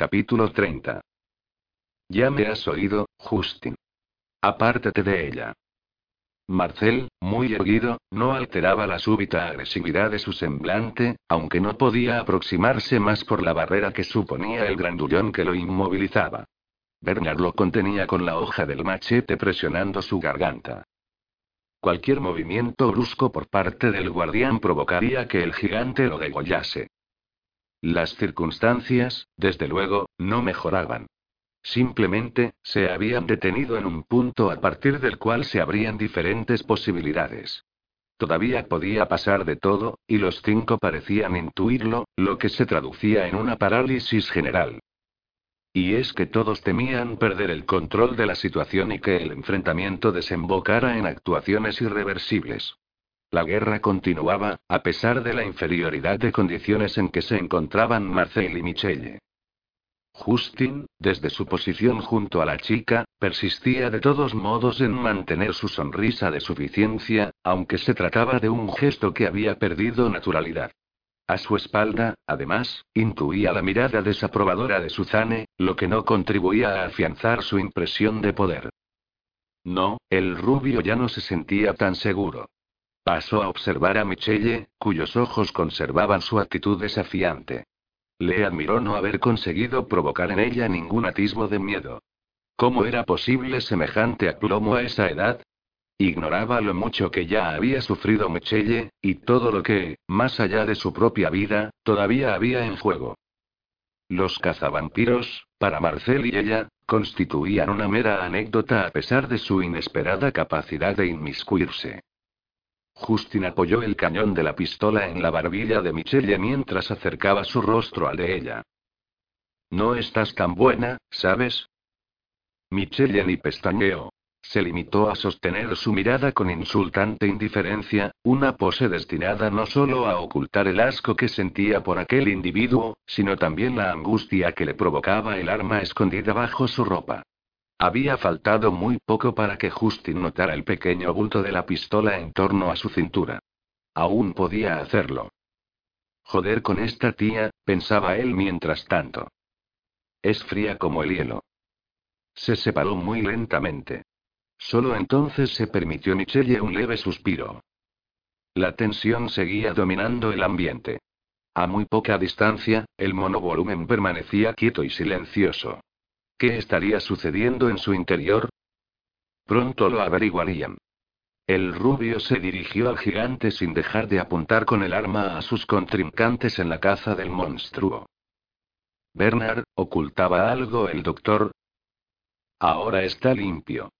Capítulo 30. Ya me has oído, Justin. Apártate de ella. Marcel, muy erguido, no alteraba la súbita agresividad de su semblante, aunque no podía aproximarse más por la barrera que suponía el grandullón que lo inmovilizaba. Bernard lo contenía con la hoja del machete presionando su garganta. Cualquier movimiento brusco por parte del guardián provocaría que el gigante lo degollase. Las circunstancias, desde luego, no mejoraban. Simplemente, se habían detenido en un punto a partir del cual se abrían diferentes posibilidades. Todavía podía pasar de todo, y los cinco parecían intuirlo, lo que se traducía en una parálisis general. Y es que todos temían perder el control de la situación y que el enfrentamiento desembocara en actuaciones irreversibles. La guerra continuaba, a pesar de la inferioridad de condiciones en que se encontraban Marcel y Michelle. Justin, desde su posición junto a la chica, persistía de todos modos en mantener su sonrisa de suficiencia, aunque se trataba de un gesto que había perdido naturalidad. A su espalda, además, intuía la mirada desaprobadora de Suzanne, lo que no contribuía a afianzar su impresión de poder. No, el rubio ya no se sentía tan seguro. Pasó a observar a Michelle, cuyos ojos conservaban su actitud desafiante. Le admiró no haber conseguido provocar en ella ningún atisbo de miedo. ¿Cómo era posible semejante aplomo a esa edad? Ignoraba lo mucho que ya había sufrido Michelle, y todo lo que, más allá de su propia vida, todavía había en juego. Los cazavampiros, para Marcel y ella, constituían una mera anécdota a pesar de su inesperada capacidad de inmiscuirse. Justin apoyó el cañón de la pistola en la barbilla de Michelle mientras acercaba su rostro al de ella. No estás tan buena, ¿sabes? Michelle ni pestañeó. Se limitó a sostener su mirada con insultante indiferencia, una pose destinada no solo a ocultar el asco que sentía por aquel individuo, sino también la angustia que le provocaba el arma escondida bajo su ropa. Había faltado muy poco para que Justin notara el pequeño bulto de la pistola en torno a su cintura. Aún podía hacerlo. Joder con esta tía, pensaba él mientras tanto. Es fría como el hielo. Se separó muy lentamente. Solo entonces se permitió Michelle un leve suspiro. La tensión seguía dominando el ambiente. A muy poca distancia, el monovolumen permanecía quieto y silencioso. ¿Qué estaría sucediendo en su interior? Pronto lo averiguarían. El rubio se dirigió al gigante sin dejar de apuntar con el arma a sus contrincantes en la caza del monstruo. Bernard, ¿ocultaba algo el doctor? Ahora está limpio.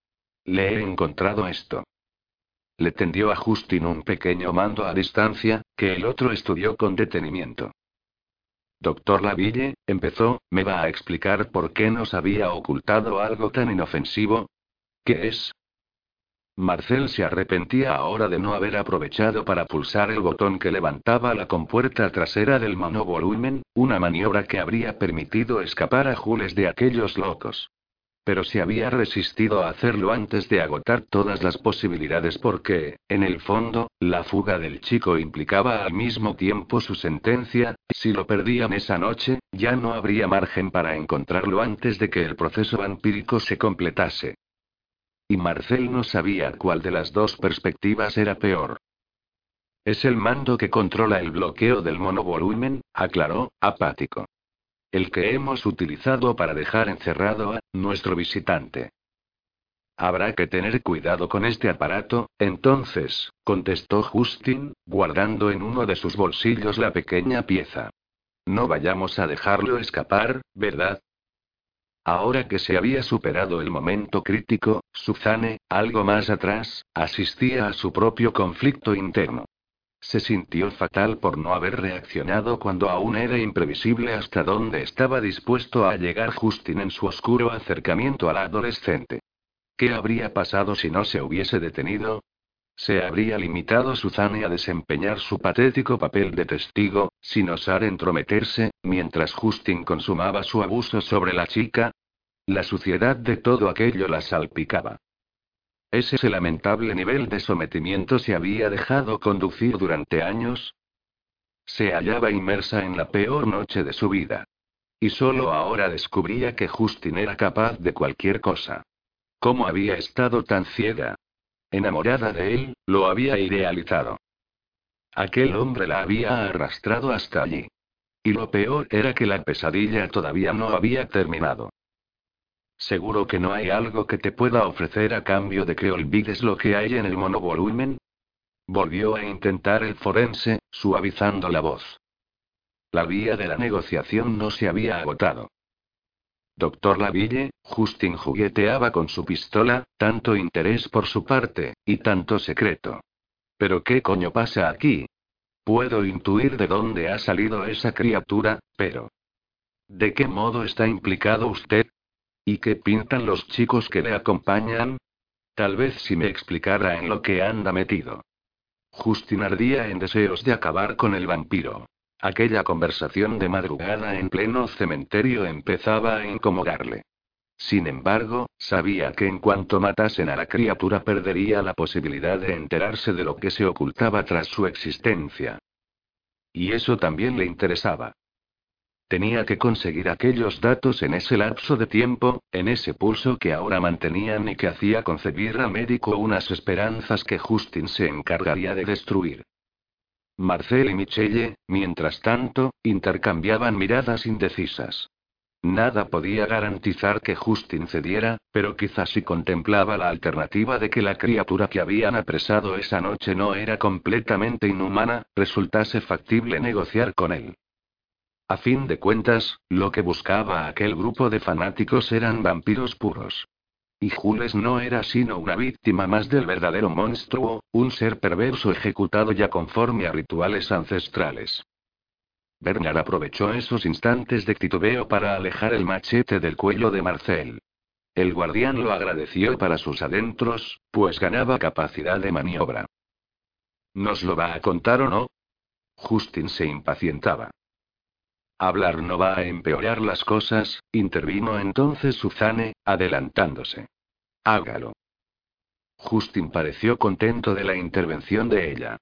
Le he encontrado esto. Le tendió a Justin un pequeño mando a distancia, que el otro estudió con detenimiento. Doctor Laville, empezó, ¿me va a explicar por qué nos había ocultado algo tan inofensivo? ¿Qué es? Marcel se arrepentía ahora de no haber aprovechado para pulsar el botón que levantaba la compuerta trasera del monovolumen, una maniobra que habría permitido escapar a Jules de aquellos locos pero se había resistido a hacerlo antes de agotar todas las posibilidades porque, en el fondo, la fuga del chico implicaba al mismo tiempo su sentencia, si lo perdían esa noche, ya no habría margen para encontrarlo antes de que el proceso vampírico se completase. Y Marcel no sabía cuál de las dos perspectivas era peor. Es el mando que controla el bloqueo del monovolumen, aclaró, apático. El que hemos utilizado para dejar encerrado a nuestro visitante. Habrá que tener cuidado con este aparato, entonces, contestó Justin, guardando en uno de sus bolsillos la pequeña pieza. No vayamos a dejarlo escapar, ¿verdad? Ahora que se había superado el momento crítico, Suzanne, algo más atrás, asistía a su propio conflicto interno. Se sintió fatal por no haber reaccionado cuando aún era imprevisible hasta dónde estaba dispuesto a llegar Justin en su oscuro acercamiento al adolescente. ¿Qué habría pasado si no se hubiese detenido? ¿Se habría limitado Suzanne a desempeñar su patético papel de testigo, sin osar entrometerse, mientras Justin consumaba su abuso sobre la chica? La suciedad de todo aquello la salpicaba. Ese lamentable nivel de sometimiento se había dejado conducir durante años. Se hallaba inmersa en la peor noche de su vida. Y solo ahora descubría que Justin era capaz de cualquier cosa. ¿Cómo había estado tan ciega? Enamorada de él, lo había idealizado. Aquel hombre la había arrastrado hasta allí. Y lo peor era que la pesadilla todavía no había terminado. ¿Seguro que no hay algo que te pueda ofrecer a cambio de que olvides lo que hay en el monovolumen? Volvió a intentar el forense, suavizando la voz. La vía de la negociación no se había agotado. Doctor Laville, Justin jugueteaba con su pistola, tanto interés por su parte, y tanto secreto. ¿Pero qué coño pasa aquí? Puedo intuir de dónde ha salido esa criatura, pero... ¿De qué modo está implicado usted? ¿Y qué pintan los chicos que le acompañan? Tal vez si me explicara en lo que anda metido. Justin ardía en deseos de acabar con el vampiro. Aquella conversación de madrugada en pleno cementerio empezaba a incomodarle. Sin embargo, sabía que en cuanto matasen a la criatura perdería la posibilidad de enterarse de lo que se ocultaba tras su existencia. Y eso también le interesaba. Tenía que conseguir aquellos datos en ese lapso de tiempo, en ese pulso que ahora mantenían y que hacía concebir al médico unas esperanzas que Justin se encargaría de destruir. Marcel y Michelle, mientras tanto, intercambiaban miradas indecisas. Nada podía garantizar que Justin cediera, pero quizás si contemplaba la alternativa de que la criatura que habían apresado esa noche no era completamente inhumana, resultase factible negociar con él. A fin de cuentas, lo que buscaba aquel grupo de fanáticos eran vampiros puros. Y Jules no era sino una víctima más del verdadero monstruo, un ser perverso ejecutado ya conforme a rituales ancestrales. Bernard aprovechó esos instantes de titubeo para alejar el machete del cuello de Marcel. El guardián lo agradeció para sus adentros, pues ganaba capacidad de maniobra. ¿Nos lo va a contar o no? Justin se impacientaba. Hablar no va a empeorar las cosas, intervino entonces Suzanne, adelantándose. Hágalo. Justin pareció contento de la intervención de ella.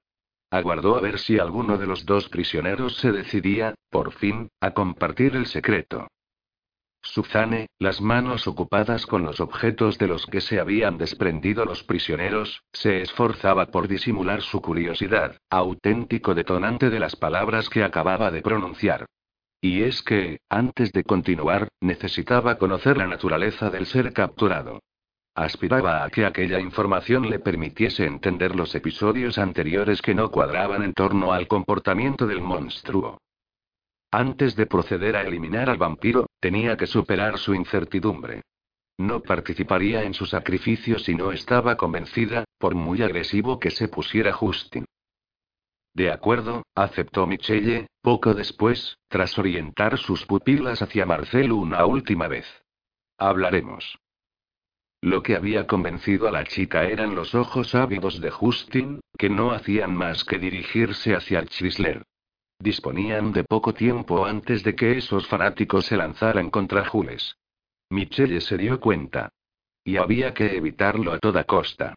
Aguardó a ver si alguno de los dos prisioneros se decidía, por fin, a compartir el secreto. Suzanne, las manos ocupadas con los objetos de los que se habían desprendido los prisioneros, se esforzaba por disimular su curiosidad, auténtico detonante de las palabras que acababa de pronunciar. Y es que, antes de continuar, necesitaba conocer la naturaleza del ser capturado. Aspiraba a que aquella información le permitiese entender los episodios anteriores que no cuadraban en torno al comportamiento del monstruo. Antes de proceder a eliminar al vampiro, tenía que superar su incertidumbre. No participaría en su sacrificio si no estaba convencida, por muy agresivo que se pusiera Justin. De acuerdo, aceptó Michelle, poco después, tras orientar sus pupilas hacia Marcel una última vez. Hablaremos. Lo que había convencido a la chica eran los ojos ávidos de Justin, que no hacían más que dirigirse hacia el Chrysler. Disponían de poco tiempo antes de que esos fanáticos se lanzaran contra Jules. Michelle se dio cuenta. Y había que evitarlo a toda costa.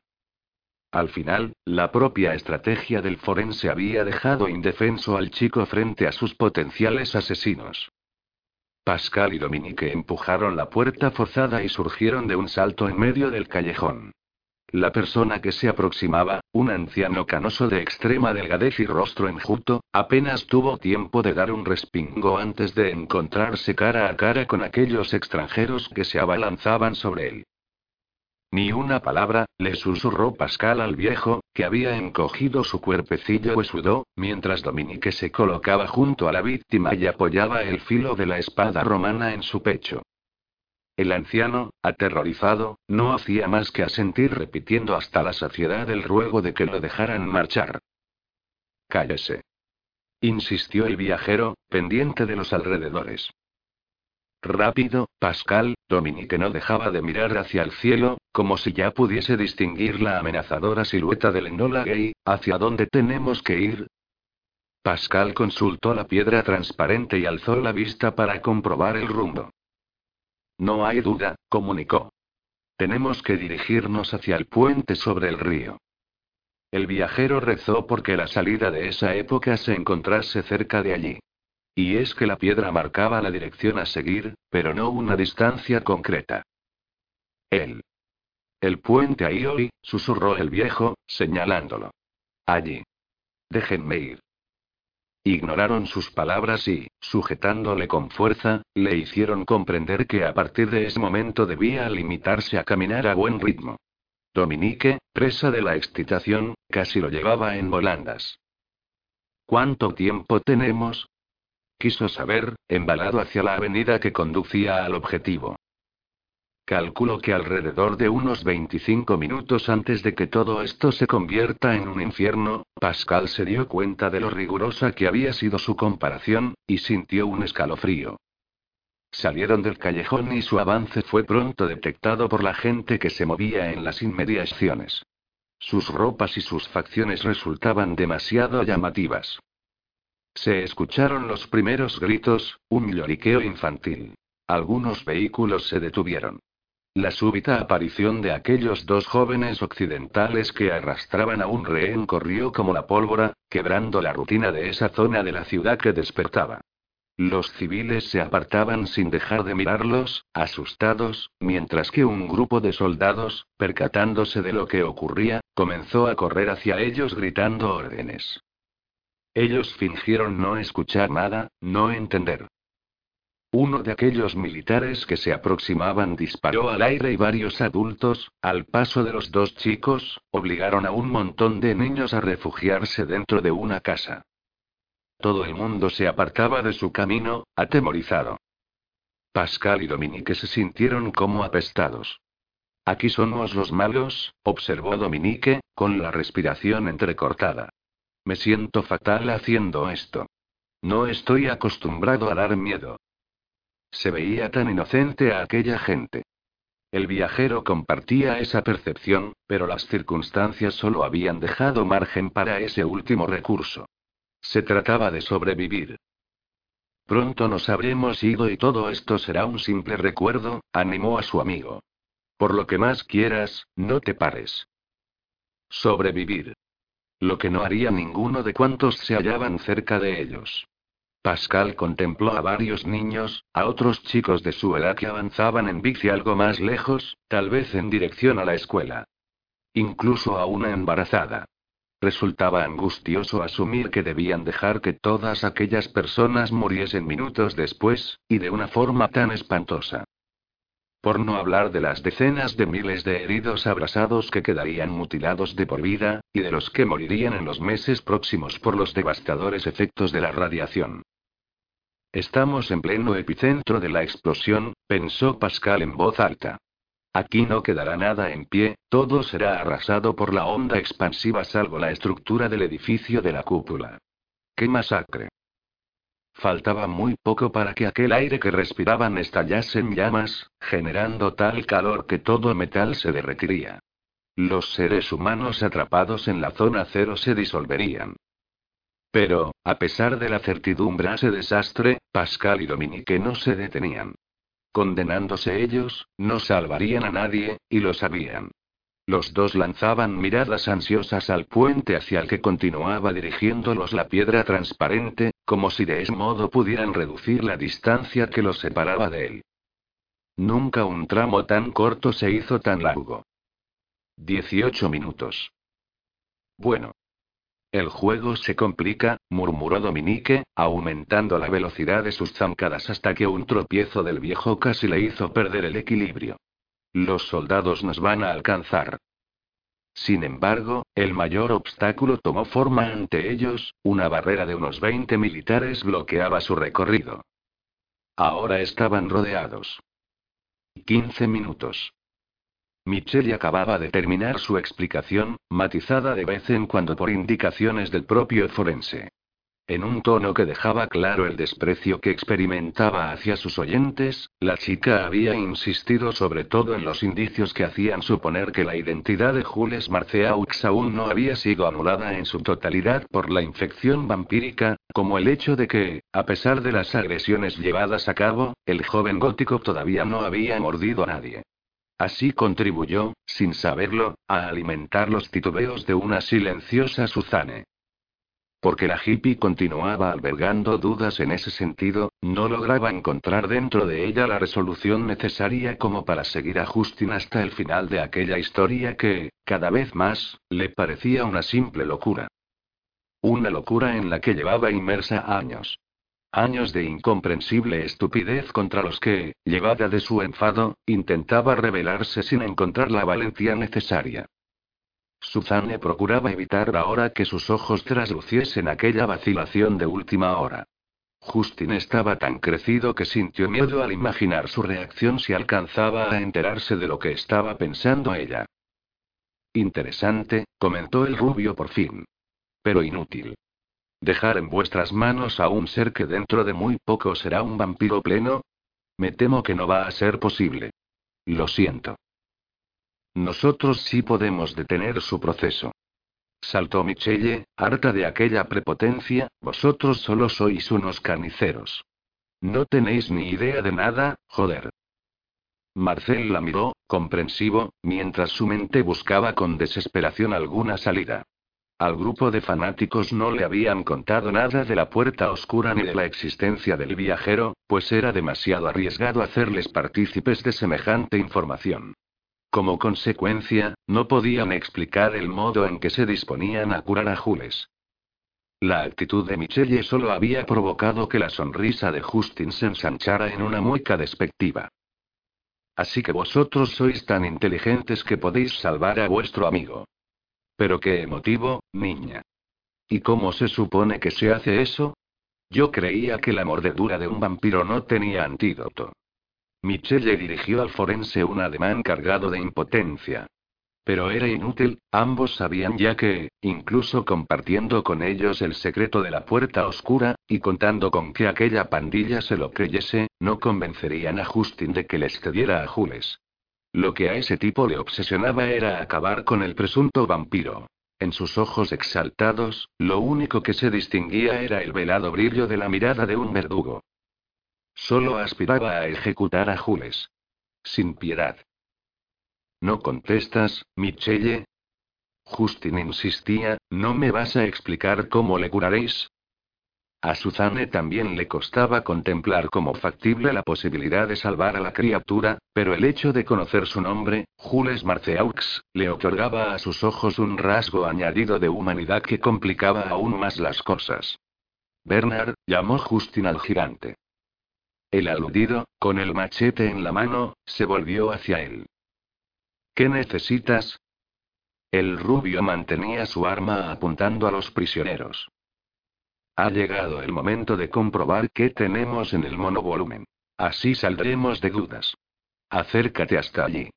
Al final, la propia estrategia del forense había dejado indefenso al chico frente a sus potenciales asesinos. Pascal y Dominique empujaron la puerta forzada y surgieron de un salto en medio del callejón. La persona que se aproximaba, un anciano canoso de extrema delgadez y rostro enjuto, apenas tuvo tiempo de dar un respingo antes de encontrarse cara a cara con aquellos extranjeros que se abalanzaban sobre él. Ni una palabra, le susurró Pascal al viejo, que había encogido su cuerpecillo huesudo, mientras Dominique se colocaba junto a la víctima y apoyaba el filo de la espada romana en su pecho. El anciano, aterrorizado, no hacía más que asentir repitiendo hasta la saciedad el ruego de que lo dejaran marchar. Cállese. Insistió el viajero, pendiente de los alrededores. Rápido, Pascal, Dominique no dejaba de mirar hacia el cielo, como si ya pudiese distinguir la amenazadora silueta del Enola Gay. ¿Hacia dónde tenemos que ir? Pascal consultó la piedra transparente y alzó la vista para comprobar el rumbo. No hay duda, comunicó. Tenemos que dirigirnos hacia el puente sobre el río. El viajero rezó porque la salida de esa época se encontrase cerca de allí. Y es que la piedra marcaba la dirección a seguir, pero no una distancia concreta. Él. El puente hoy, susurró el viejo, señalándolo. Allí. Déjenme ir. Ignoraron sus palabras y, sujetándole con fuerza, le hicieron comprender que a partir de ese momento debía limitarse a caminar a buen ritmo. Dominique, presa de la excitación, casi lo llevaba en volandas. ¿Cuánto tiempo tenemos? Quiso saber, embalado hacia la avenida que conducía al objetivo. Calculo que alrededor de unos 25 minutos antes de que todo esto se convierta en un infierno, Pascal se dio cuenta de lo rigurosa que había sido su comparación, y sintió un escalofrío. Salieron del callejón y su avance fue pronto detectado por la gente que se movía en las inmediaciones. Sus ropas y sus facciones resultaban demasiado llamativas. Se escucharon los primeros gritos, un lloriqueo infantil. Algunos vehículos se detuvieron. La súbita aparición de aquellos dos jóvenes occidentales que arrastraban a un rehén corrió como la pólvora, quebrando la rutina de esa zona de la ciudad que despertaba. Los civiles se apartaban sin dejar de mirarlos, asustados, mientras que un grupo de soldados, percatándose de lo que ocurría, comenzó a correr hacia ellos gritando órdenes. Ellos fingieron no escuchar nada, no entender. Uno de aquellos militares que se aproximaban disparó al aire y varios adultos, al paso de los dos chicos, obligaron a un montón de niños a refugiarse dentro de una casa. Todo el mundo se apartaba de su camino, atemorizado. Pascal y Dominique se sintieron como apestados. Aquí somos los malos, observó Dominique, con la respiración entrecortada. Me siento fatal haciendo esto. No estoy acostumbrado a dar miedo. Se veía tan inocente a aquella gente. El viajero compartía esa percepción, pero las circunstancias solo habían dejado margen para ese último recurso. Se trataba de sobrevivir. Pronto nos habremos ido y todo esto será un simple recuerdo, animó a su amigo. Por lo que más quieras, no te pares. Sobrevivir. Lo que no haría ninguno de cuantos se hallaban cerca de ellos. Pascal contempló a varios niños, a otros chicos de su edad que avanzaban en bici algo más lejos, tal vez en dirección a la escuela. Incluso a una embarazada. Resultaba angustioso asumir que debían dejar que todas aquellas personas muriesen minutos después, y de una forma tan espantosa. Por no hablar de las decenas de miles de heridos abrasados que quedarían mutilados de por vida, y de los que morirían en los meses próximos por los devastadores efectos de la radiación. Estamos en pleno epicentro de la explosión, pensó Pascal en voz alta. Aquí no quedará nada en pie, todo será arrasado por la onda expansiva salvo la estructura del edificio de la cúpula. ¡Qué masacre! Faltaba muy poco para que aquel aire que respiraban estallase en llamas, generando tal calor que todo metal se derretiría. Los seres humanos atrapados en la zona cero se disolverían. Pero, a pesar de la certidumbre a ese desastre, Pascal y Dominique no se detenían. Condenándose ellos, no salvarían a nadie, y lo sabían. Los dos lanzaban miradas ansiosas al puente hacia el que continuaba dirigiéndolos la piedra transparente, como si de ese modo pudieran reducir la distancia que los separaba de él. Nunca un tramo tan corto se hizo tan largo. Dieciocho minutos. Bueno, el juego se complica, murmuró Dominique, aumentando la velocidad de sus zancadas hasta que un tropiezo del viejo casi le hizo perder el equilibrio. Los soldados nos van a alcanzar. Sin embargo, el mayor obstáculo tomó forma ante ellos, una barrera de unos 20 militares bloqueaba su recorrido. Ahora estaban rodeados. 15 minutos. Michelle acababa de terminar su explicación, matizada de vez en cuando por indicaciones del propio forense. En un tono que dejaba claro el desprecio que experimentaba hacia sus oyentes, la chica había insistido sobre todo en los indicios que hacían suponer que la identidad de Jules Marceaux aún no había sido anulada en su totalidad por la infección vampírica, como el hecho de que, a pesar de las agresiones llevadas a cabo, el joven gótico todavía no había mordido a nadie. Así contribuyó, sin saberlo, a alimentar los titubeos de una silenciosa Suzanne. Porque la hippie continuaba albergando dudas en ese sentido, no lograba encontrar dentro de ella la resolución necesaria como para seguir a Justin hasta el final de aquella historia que, cada vez más, le parecía una simple locura. Una locura en la que llevaba inmersa años. Años de incomprensible estupidez contra los que, llevada de su enfado, intentaba rebelarse sin encontrar la valentía necesaria. Suzanne procuraba evitar ahora que sus ojos trasluciesen aquella vacilación de última hora. Justin estaba tan crecido que sintió miedo al imaginar su reacción si alcanzaba a enterarse de lo que estaba pensando ella. Interesante, comentó el rubio por fin. Pero inútil. Dejar en vuestras manos a un ser que dentro de muy poco será un vampiro pleno. Me temo que no va a ser posible. Lo siento. Nosotros sí podemos detener su proceso. Saltó Michelle, harta de aquella prepotencia, vosotros solo sois unos carniceros. No tenéis ni idea de nada, joder. Marcel la miró, comprensivo, mientras su mente buscaba con desesperación alguna salida. Al grupo de fanáticos no le habían contado nada de la puerta oscura ni de la existencia del viajero, pues era demasiado arriesgado hacerles partícipes de semejante información. Como consecuencia, no podían explicar el modo en que se disponían a curar a Jules. La actitud de Michelle solo había provocado que la sonrisa de Justin se ensanchara en una mueca despectiva. Así que vosotros sois tan inteligentes que podéis salvar a vuestro amigo. Pero qué emotivo, niña. ¿Y cómo se supone que se hace eso? Yo creía que la mordedura de un vampiro no tenía antídoto. Michelle dirigió al forense un ademán cargado de impotencia. Pero era inútil, ambos sabían ya que, incluso compartiendo con ellos el secreto de la puerta oscura, y contando con que aquella pandilla se lo creyese, no convencerían a Justin de que les cediera a Jules. Lo que a ese tipo le obsesionaba era acabar con el presunto vampiro. En sus ojos exaltados, lo único que se distinguía era el velado brillo de la mirada de un verdugo. Solo aspiraba a ejecutar a Jules. Sin piedad. ¿No contestas, Michelle? Justin insistía, ¿no me vas a explicar cómo le curaréis? A Suzanne también le costaba contemplar como factible la posibilidad de salvar a la criatura, pero el hecho de conocer su nombre, Jules Marceaux, le otorgaba a sus ojos un rasgo añadido de humanidad que complicaba aún más las cosas. Bernard, llamó Justin al gigante. El aludido, con el machete en la mano, se volvió hacia él. ¿Qué necesitas? El rubio mantenía su arma apuntando a los prisioneros. Ha llegado el momento de comprobar qué tenemos en el monovolumen. Así saldremos de dudas. Acércate hasta allí.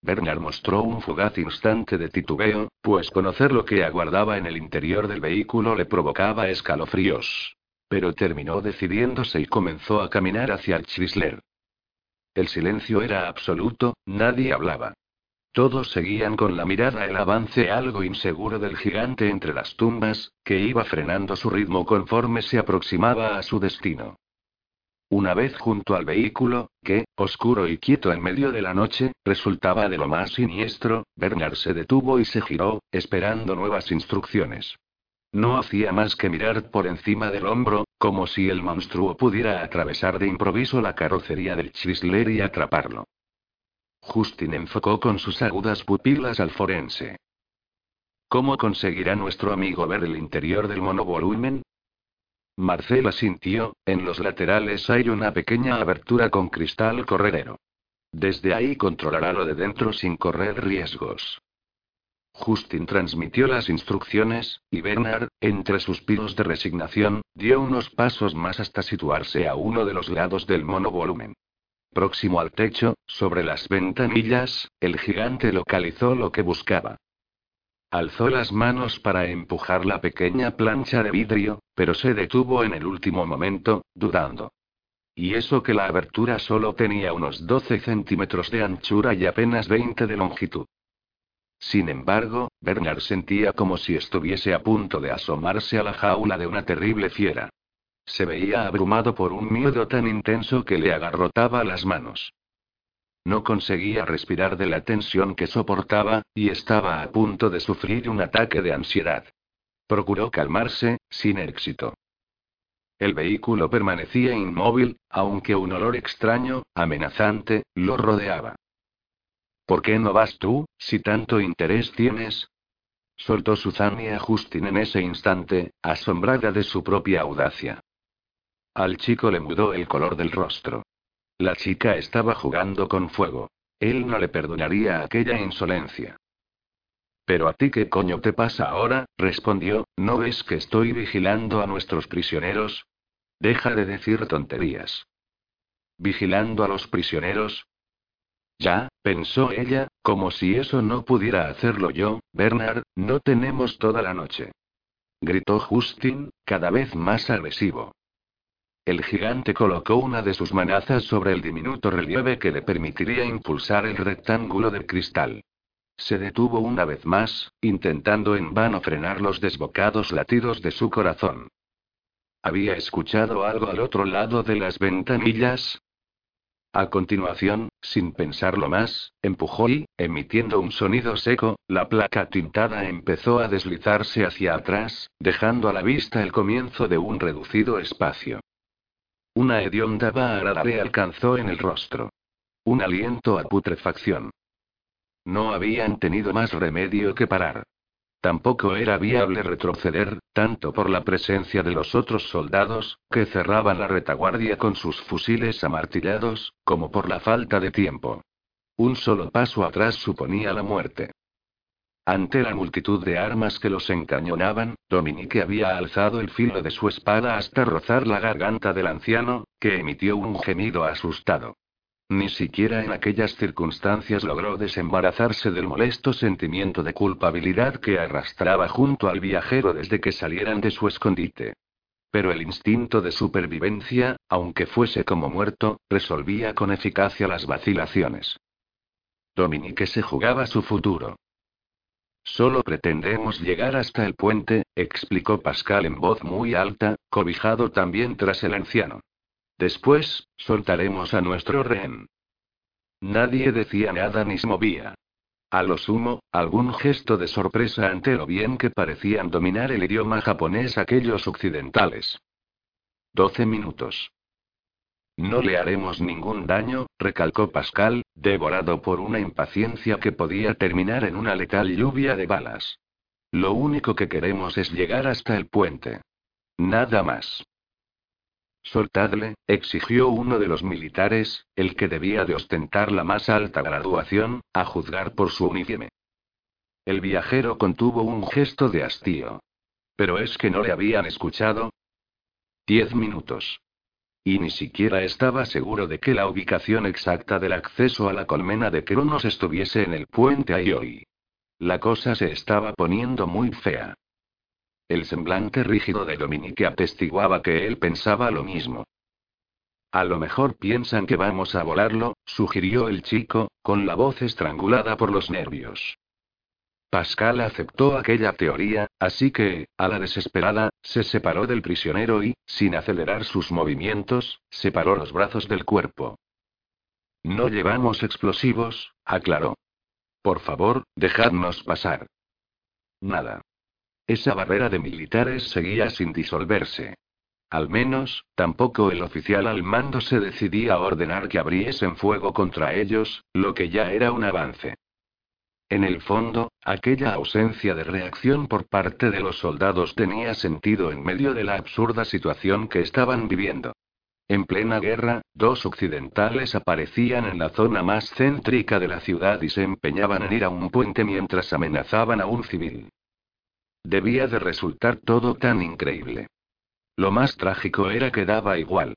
Bernard mostró un fugaz instante de titubeo, pues conocer lo que aguardaba en el interior del vehículo le provocaba escalofríos. Pero terminó decidiéndose y comenzó a caminar hacia el Chrysler. El silencio era absoluto, nadie hablaba. Todos seguían con la mirada el avance algo inseguro del gigante entre las tumbas, que iba frenando su ritmo conforme se aproximaba a su destino. Una vez junto al vehículo, que, oscuro y quieto en medio de la noche, resultaba de lo más siniestro, Bernard se detuvo y se giró, esperando nuevas instrucciones. No hacía más que mirar por encima del hombro, como si el monstruo pudiera atravesar de improviso la carrocería del Chrysler y atraparlo. Justin enfocó con sus agudas pupilas al forense. ¿Cómo conseguirá nuestro amigo ver el interior del monovolumen? Marcela sintió, en los laterales hay una pequeña abertura con cristal corredero. Desde ahí controlará lo de dentro sin correr riesgos. Justin transmitió las instrucciones, y Bernard, entre suspiros de resignación, dio unos pasos más hasta situarse a uno de los lados del monovolumen. Próximo al techo, sobre las ventanillas, el gigante localizó lo que buscaba. Alzó las manos para empujar la pequeña plancha de vidrio, pero se detuvo en el último momento, dudando. Y eso que la abertura solo tenía unos 12 centímetros de anchura y apenas 20 de longitud. Sin embargo, Bernard sentía como si estuviese a punto de asomarse a la jaula de una terrible fiera. Se veía abrumado por un miedo tan intenso que le agarrotaba las manos. No conseguía respirar de la tensión que soportaba, y estaba a punto de sufrir un ataque de ansiedad. Procuró calmarse, sin éxito. El vehículo permanecía inmóvil, aunque un olor extraño, amenazante, lo rodeaba. ¿Por qué no vas tú, si tanto interés tienes? Soltó Suzanne a Justin en ese instante, asombrada de su propia audacia. Al chico le mudó el color del rostro. La chica estaba jugando con fuego. Él no le perdonaría aquella insolencia. Pero a ti qué coño te pasa ahora, respondió, ¿no ves que estoy vigilando a nuestros prisioneros? Deja de decir tonterías. ¿Vigilando a los prisioneros? Ya, pensó ella, como si eso no pudiera hacerlo yo, Bernard, no tenemos toda la noche. Gritó Justin, cada vez más agresivo. El gigante colocó una de sus manazas sobre el diminuto relieve que le permitiría impulsar el rectángulo de cristal. Se detuvo una vez más, intentando en vano frenar los desbocados latidos de su corazón. ¿Había escuchado algo al otro lado de las ventanillas? A continuación, sin pensarlo más, empujó y, emitiendo un sonido seco, la placa tintada empezó a deslizarse hacia atrás, dejando a la vista el comienzo de un reducido espacio. Una hedionda agradable alcanzó en el rostro. Un aliento a putrefacción. No habían tenido más remedio que parar. Tampoco era viable retroceder, tanto por la presencia de los otros soldados, que cerraban la retaguardia con sus fusiles amartillados, como por la falta de tiempo. Un solo paso atrás suponía la muerte. Ante la multitud de armas que los encañonaban, Dominique había alzado el filo de su espada hasta rozar la garganta del anciano, que emitió un gemido asustado. Ni siquiera en aquellas circunstancias logró desembarazarse del molesto sentimiento de culpabilidad que arrastraba junto al viajero desde que salieran de su escondite. Pero el instinto de supervivencia, aunque fuese como muerto, resolvía con eficacia las vacilaciones. Dominique se jugaba su futuro. Solo pretendemos llegar hasta el puente, explicó Pascal en voz muy alta, cobijado también tras el anciano. Después, soltaremos a nuestro rehén. Nadie decía nada ni se movía. A lo sumo, algún gesto de sorpresa ante lo bien que parecían dominar el idioma japonés aquellos occidentales. Doce minutos. No le haremos ningún daño, recalcó Pascal, devorado por una impaciencia que podía terminar en una letal lluvia de balas. Lo único que queremos es llegar hasta el puente. Nada más. Soltadle, exigió uno de los militares, el que debía de ostentar la más alta graduación, a juzgar por su uniforme. El viajero contuvo un gesto de hastío. ¿Pero es que no le habían escuchado? Diez minutos. Y ni siquiera estaba seguro de que la ubicación exacta del acceso a la colmena de Cronos estuviese en el puente Aioi. La cosa se estaba poniendo muy fea. El semblante rígido de Dominique atestiguaba que él pensaba lo mismo. A lo mejor piensan que vamos a volarlo, sugirió el chico, con la voz estrangulada por los nervios. Pascal aceptó aquella teoría, así que, a la desesperada, se separó del prisionero y, sin acelerar sus movimientos, separó los brazos del cuerpo. No llevamos explosivos, aclaró. Por favor, dejadnos pasar. Nada. Esa barrera de militares seguía sin disolverse. Al menos, tampoco el oficial al mando se decidía a ordenar que abriesen fuego contra ellos, lo que ya era un avance. En el fondo, aquella ausencia de reacción por parte de los soldados tenía sentido en medio de la absurda situación que estaban viviendo. En plena guerra, dos occidentales aparecían en la zona más céntrica de la ciudad y se empeñaban en ir a un puente mientras amenazaban a un civil. Debía de resultar todo tan increíble. Lo más trágico era que daba igual.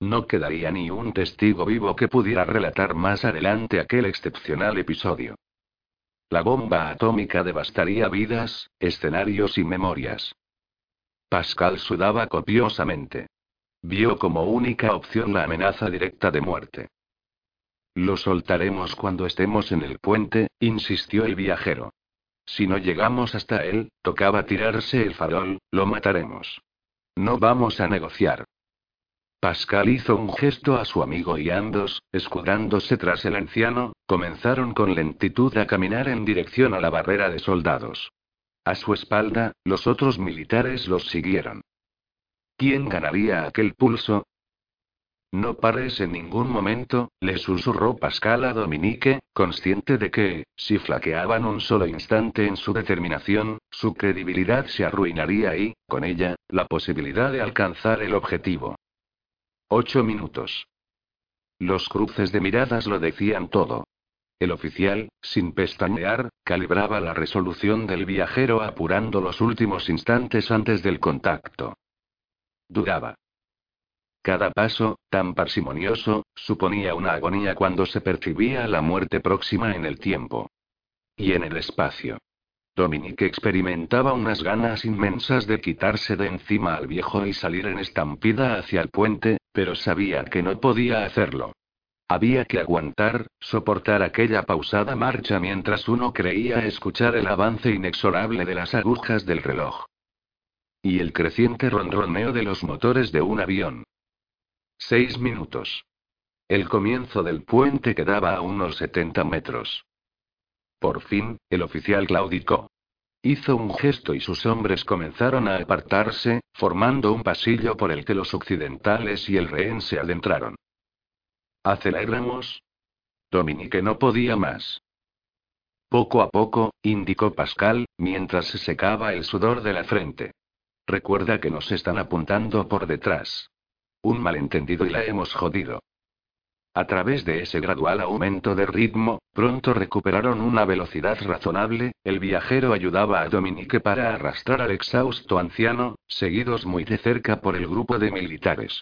No quedaría ni un testigo vivo que pudiera relatar más adelante aquel excepcional episodio. La bomba atómica devastaría vidas, escenarios y memorias. Pascal sudaba copiosamente. Vio como única opción la amenaza directa de muerte. Lo soltaremos cuando estemos en el puente, insistió el viajero. Si no llegamos hasta él, tocaba tirarse el farol, lo mataremos. No vamos a negociar. Pascal hizo un gesto a su amigo y ambos, escudándose tras el anciano, comenzaron con lentitud a caminar en dirección a la barrera de soldados. A su espalda, los otros militares los siguieron. ¿Quién ganaría aquel pulso? No pares en ningún momento, le susurró Pascal a Dominique, consciente de que, si flaqueaban un solo instante en su determinación, su credibilidad se arruinaría y, con ella, la posibilidad de alcanzar el objetivo. Ocho minutos. Los cruces de miradas lo decían todo. El oficial, sin pestañear, calibraba la resolución del viajero apurando los últimos instantes antes del contacto. Dudaba. Cada paso, tan parsimonioso, suponía una agonía cuando se percibía la muerte próxima en el tiempo. Y en el espacio. Dominique experimentaba unas ganas inmensas de quitarse de encima al viejo y salir en estampida hacia el puente, pero sabía que no podía hacerlo. Había que aguantar, soportar aquella pausada marcha mientras uno creía escuchar el avance inexorable de las agujas del reloj. Y el creciente ronroneo de los motores de un avión. Seis minutos. El comienzo del puente quedaba a unos 70 metros. Por fin, el oficial claudicó. Hizo un gesto y sus hombres comenzaron a apartarse, formando un pasillo por el que los occidentales y el rehén se adentraron. ¿Aceleramos? Dominique no podía más. Poco a poco, indicó Pascal, mientras se secaba el sudor de la frente. Recuerda que nos están apuntando por detrás. Un malentendido y la hemos jodido. A través de ese gradual aumento de ritmo, pronto recuperaron una velocidad razonable, el viajero ayudaba a Dominique para arrastrar al exhausto anciano, seguidos muy de cerca por el grupo de militares.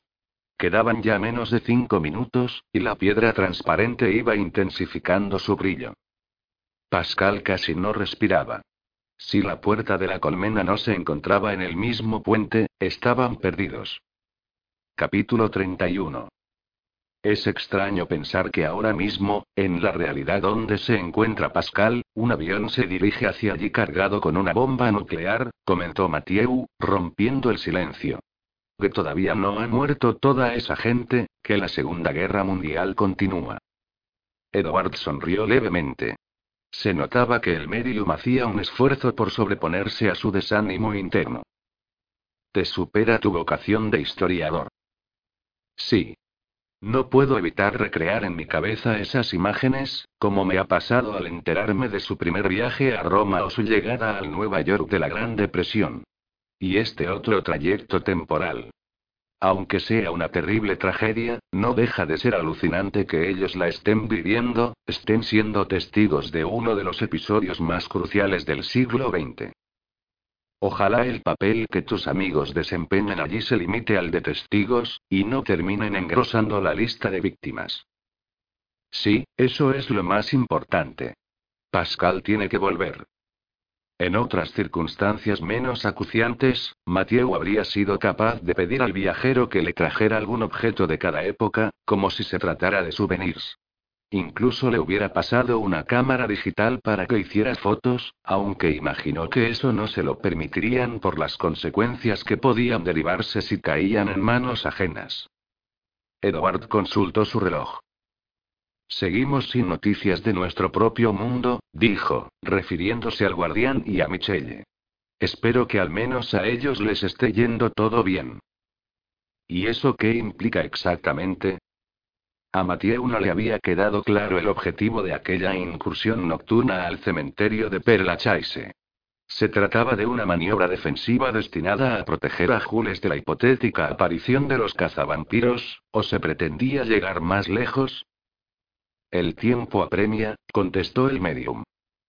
Quedaban ya menos de cinco minutos, y la piedra transparente iba intensificando su brillo. Pascal casi no respiraba. Si la puerta de la colmena no se encontraba en el mismo puente, estaban perdidos. Capítulo 31. Es extraño pensar que ahora mismo, en la realidad donde se encuentra Pascal, un avión se dirige hacia allí cargado con una bomba nuclear, comentó Mathieu, rompiendo el silencio. Que todavía no ha muerto toda esa gente, que la Segunda Guerra Mundial continúa. Edward sonrió levemente. Se notaba que el medium hacía un esfuerzo por sobreponerse a su desánimo interno. Te supera tu vocación de historiador. Sí. No puedo evitar recrear en mi cabeza esas imágenes, como me ha pasado al enterarme de su primer viaje a Roma o su llegada al Nueva York de la Gran Depresión. Y este otro trayecto temporal. Aunque sea una terrible tragedia, no deja de ser alucinante que ellos la estén viviendo, estén siendo testigos de uno de los episodios más cruciales del siglo XX. Ojalá el papel que tus amigos desempeñan allí se limite al de testigos, y no terminen engrosando la lista de víctimas. Sí, eso es lo más importante. Pascal tiene que volver. En otras circunstancias menos acuciantes, Mathieu habría sido capaz de pedir al viajero que le trajera algún objeto de cada época, como si se tratara de souvenirs. Incluso le hubiera pasado una cámara digital para que hiciera fotos, aunque imaginó que eso no se lo permitirían por las consecuencias que podían derivarse si caían en manos ajenas. Edward consultó su reloj. Seguimos sin noticias de nuestro propio mundo, dijo, refiriéndose al guardián y a Michelle. Espero que al menos a ellos les esté yendo todo bien. ¿Y eso qué implica exactamente? A Mathieu no le había quedado claro el objetivo de aquella incursión nocturna al cementerio de Perlachaise. Se trataba de una maniobra defensiva destinada a proteger a Jules de la hipotética aparición de los cazavampiros, o se pretendía llegar más lejos. El tiempo apremia, contestó el medium.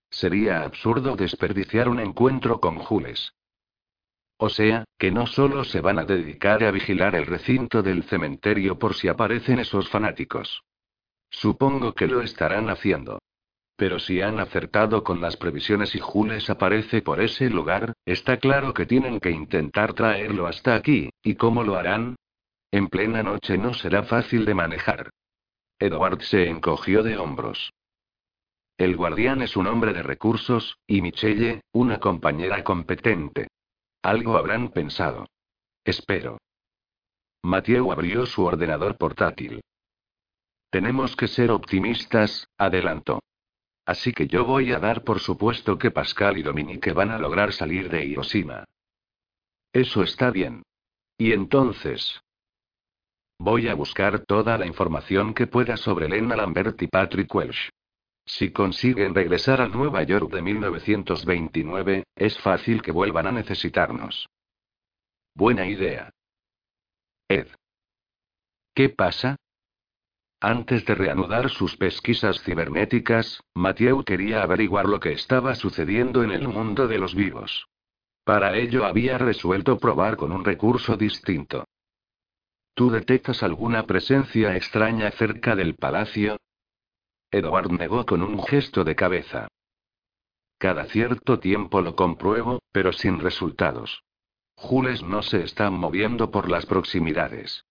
Sería absurdo desperdiciar un encuentro con Jules. O sea, que no solo se van a dedicar a vigilar el recinto del cementerio por si aparecen esos fanáticos. Supongo que lo estarán haciendo. Pero si han acertado con las previsiones y Jules aparece por ese lugar, está claro que tienen que intentar traerlo hasta aquí, ¿y cómo lo harán? En plena noche no será fácil de manejar. Edward se encogió de hombros. El guardián es un hombre de recursos, y Michelle, una compañera competente. Algo habrán pensado. Espero. Mathieu abrió su ordenador portátil. Tenemos que ser optimistas, adelantó. así que yo voy a dar por supuesto que Pascal y Dominique van a lograr salir de Hiroshima. Eso está bien. Y entonces. Voy a buscar toda la información que pueda sobre Lena Lambert y Patrick Welsh. Si consiguen regresar a Nueva York de 1929, es fácil que vuelvan a necesitarnos. Buena idea. Ed. ¿Qué pasa? Antes de reanudar sus pesquisas cibernéticas, Mathieu quería averiguar lo que estaba sucediendo en el mundo de los vivos. Para ello había resuelto probar con un recurso distinto. ¿Tú detectas alguna presencia extraña cerca del palacio? Edward negó con un gesto de cabeza. Cada cierto tiempo lo compruebo, pero sin resultados. Jules no se está moviendo por las proximidades.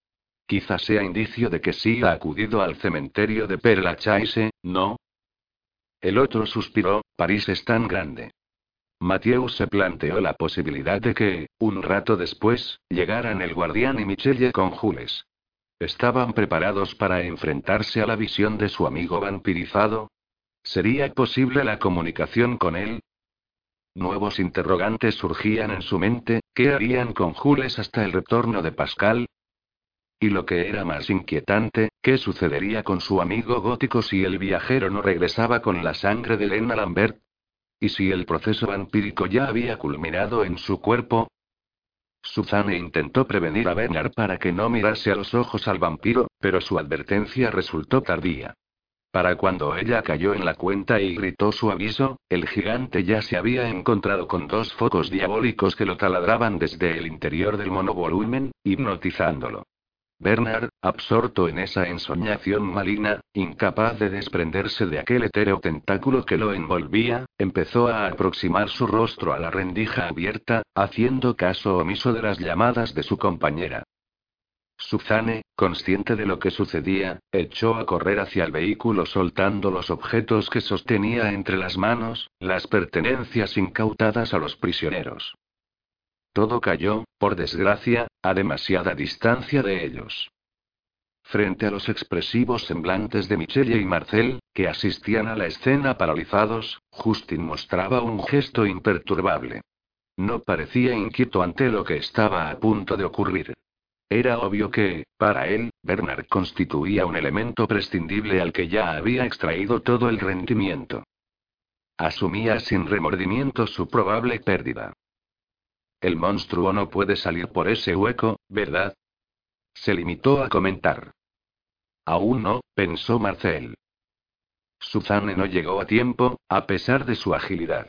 Quizás sea indicio de que sí ha acudido al cementerio de Père Lachaise, ¿no? El otro suspiró, París es tan grande. Mathieu se planteó la posibilidad de que, un rato después, llegaran el guardián y Michelle con Jules. ¿Estaban preparados para enfrentarse a la visión de su amigo vampirizado? ¿Sería posible la comunicación con él? Nuevos interrogantes surgían en su mente, ¿qué harían con Jules hasta el retorno de Pascal? Y lo que era más inquietante, ¿qué sucedería con su amigo gótico si el viajero no regresaba con la sangre de Lena Lambert? ¿Y si el proceso vampírico ya había culminado en su cuerpo? Suzanne intentó prevenir a Bernard para que no mirase a los ojos al vampiro, pero su advertencia resultó tardía. Para cuando ella cayó en la cuenta y gritó su aviso, el gigante ya se había encontrado con dos focos diabólicos que lo taladraban desde el interior del monovolumen, hipnotizándolo. Bernard, absorto en esa ensoñación maligna, incapaz de desprenderse de aquel etéreo tentáculo que lo envolvía, empezó a aproximar su rostro a la rendija abierta, haciendo caso omiso de las llamadas de su compañera. Suzanne, consciente de lo que sucedía, echó a correr hacia el vehículo soltando los objetos que sostenía entre las manos, las pertenencias incautadas a los prisioneros. Todo cayó, por desgracia, a demasiada distancia de ellos. Frente a los expresivos semblantes de Michelle y Marcel, que asistían a la escena paralizados, Justin mostraba un gesto imperturbable. No parecía inquieto ante lo que estaba a punto de ocurrir. Era obvio que, para él, Bernard constituía un elemento prescindible al que ya había extraído todo el rendimiento. Asumía sin remordimiento su probable pérdida. El monstruo no puede salir por ese hueco, ¿verdad? Se limitó a comentar. Aún no, pensó Marcel. Suzanne no llegó a tiempo, a pesar de su agilidad.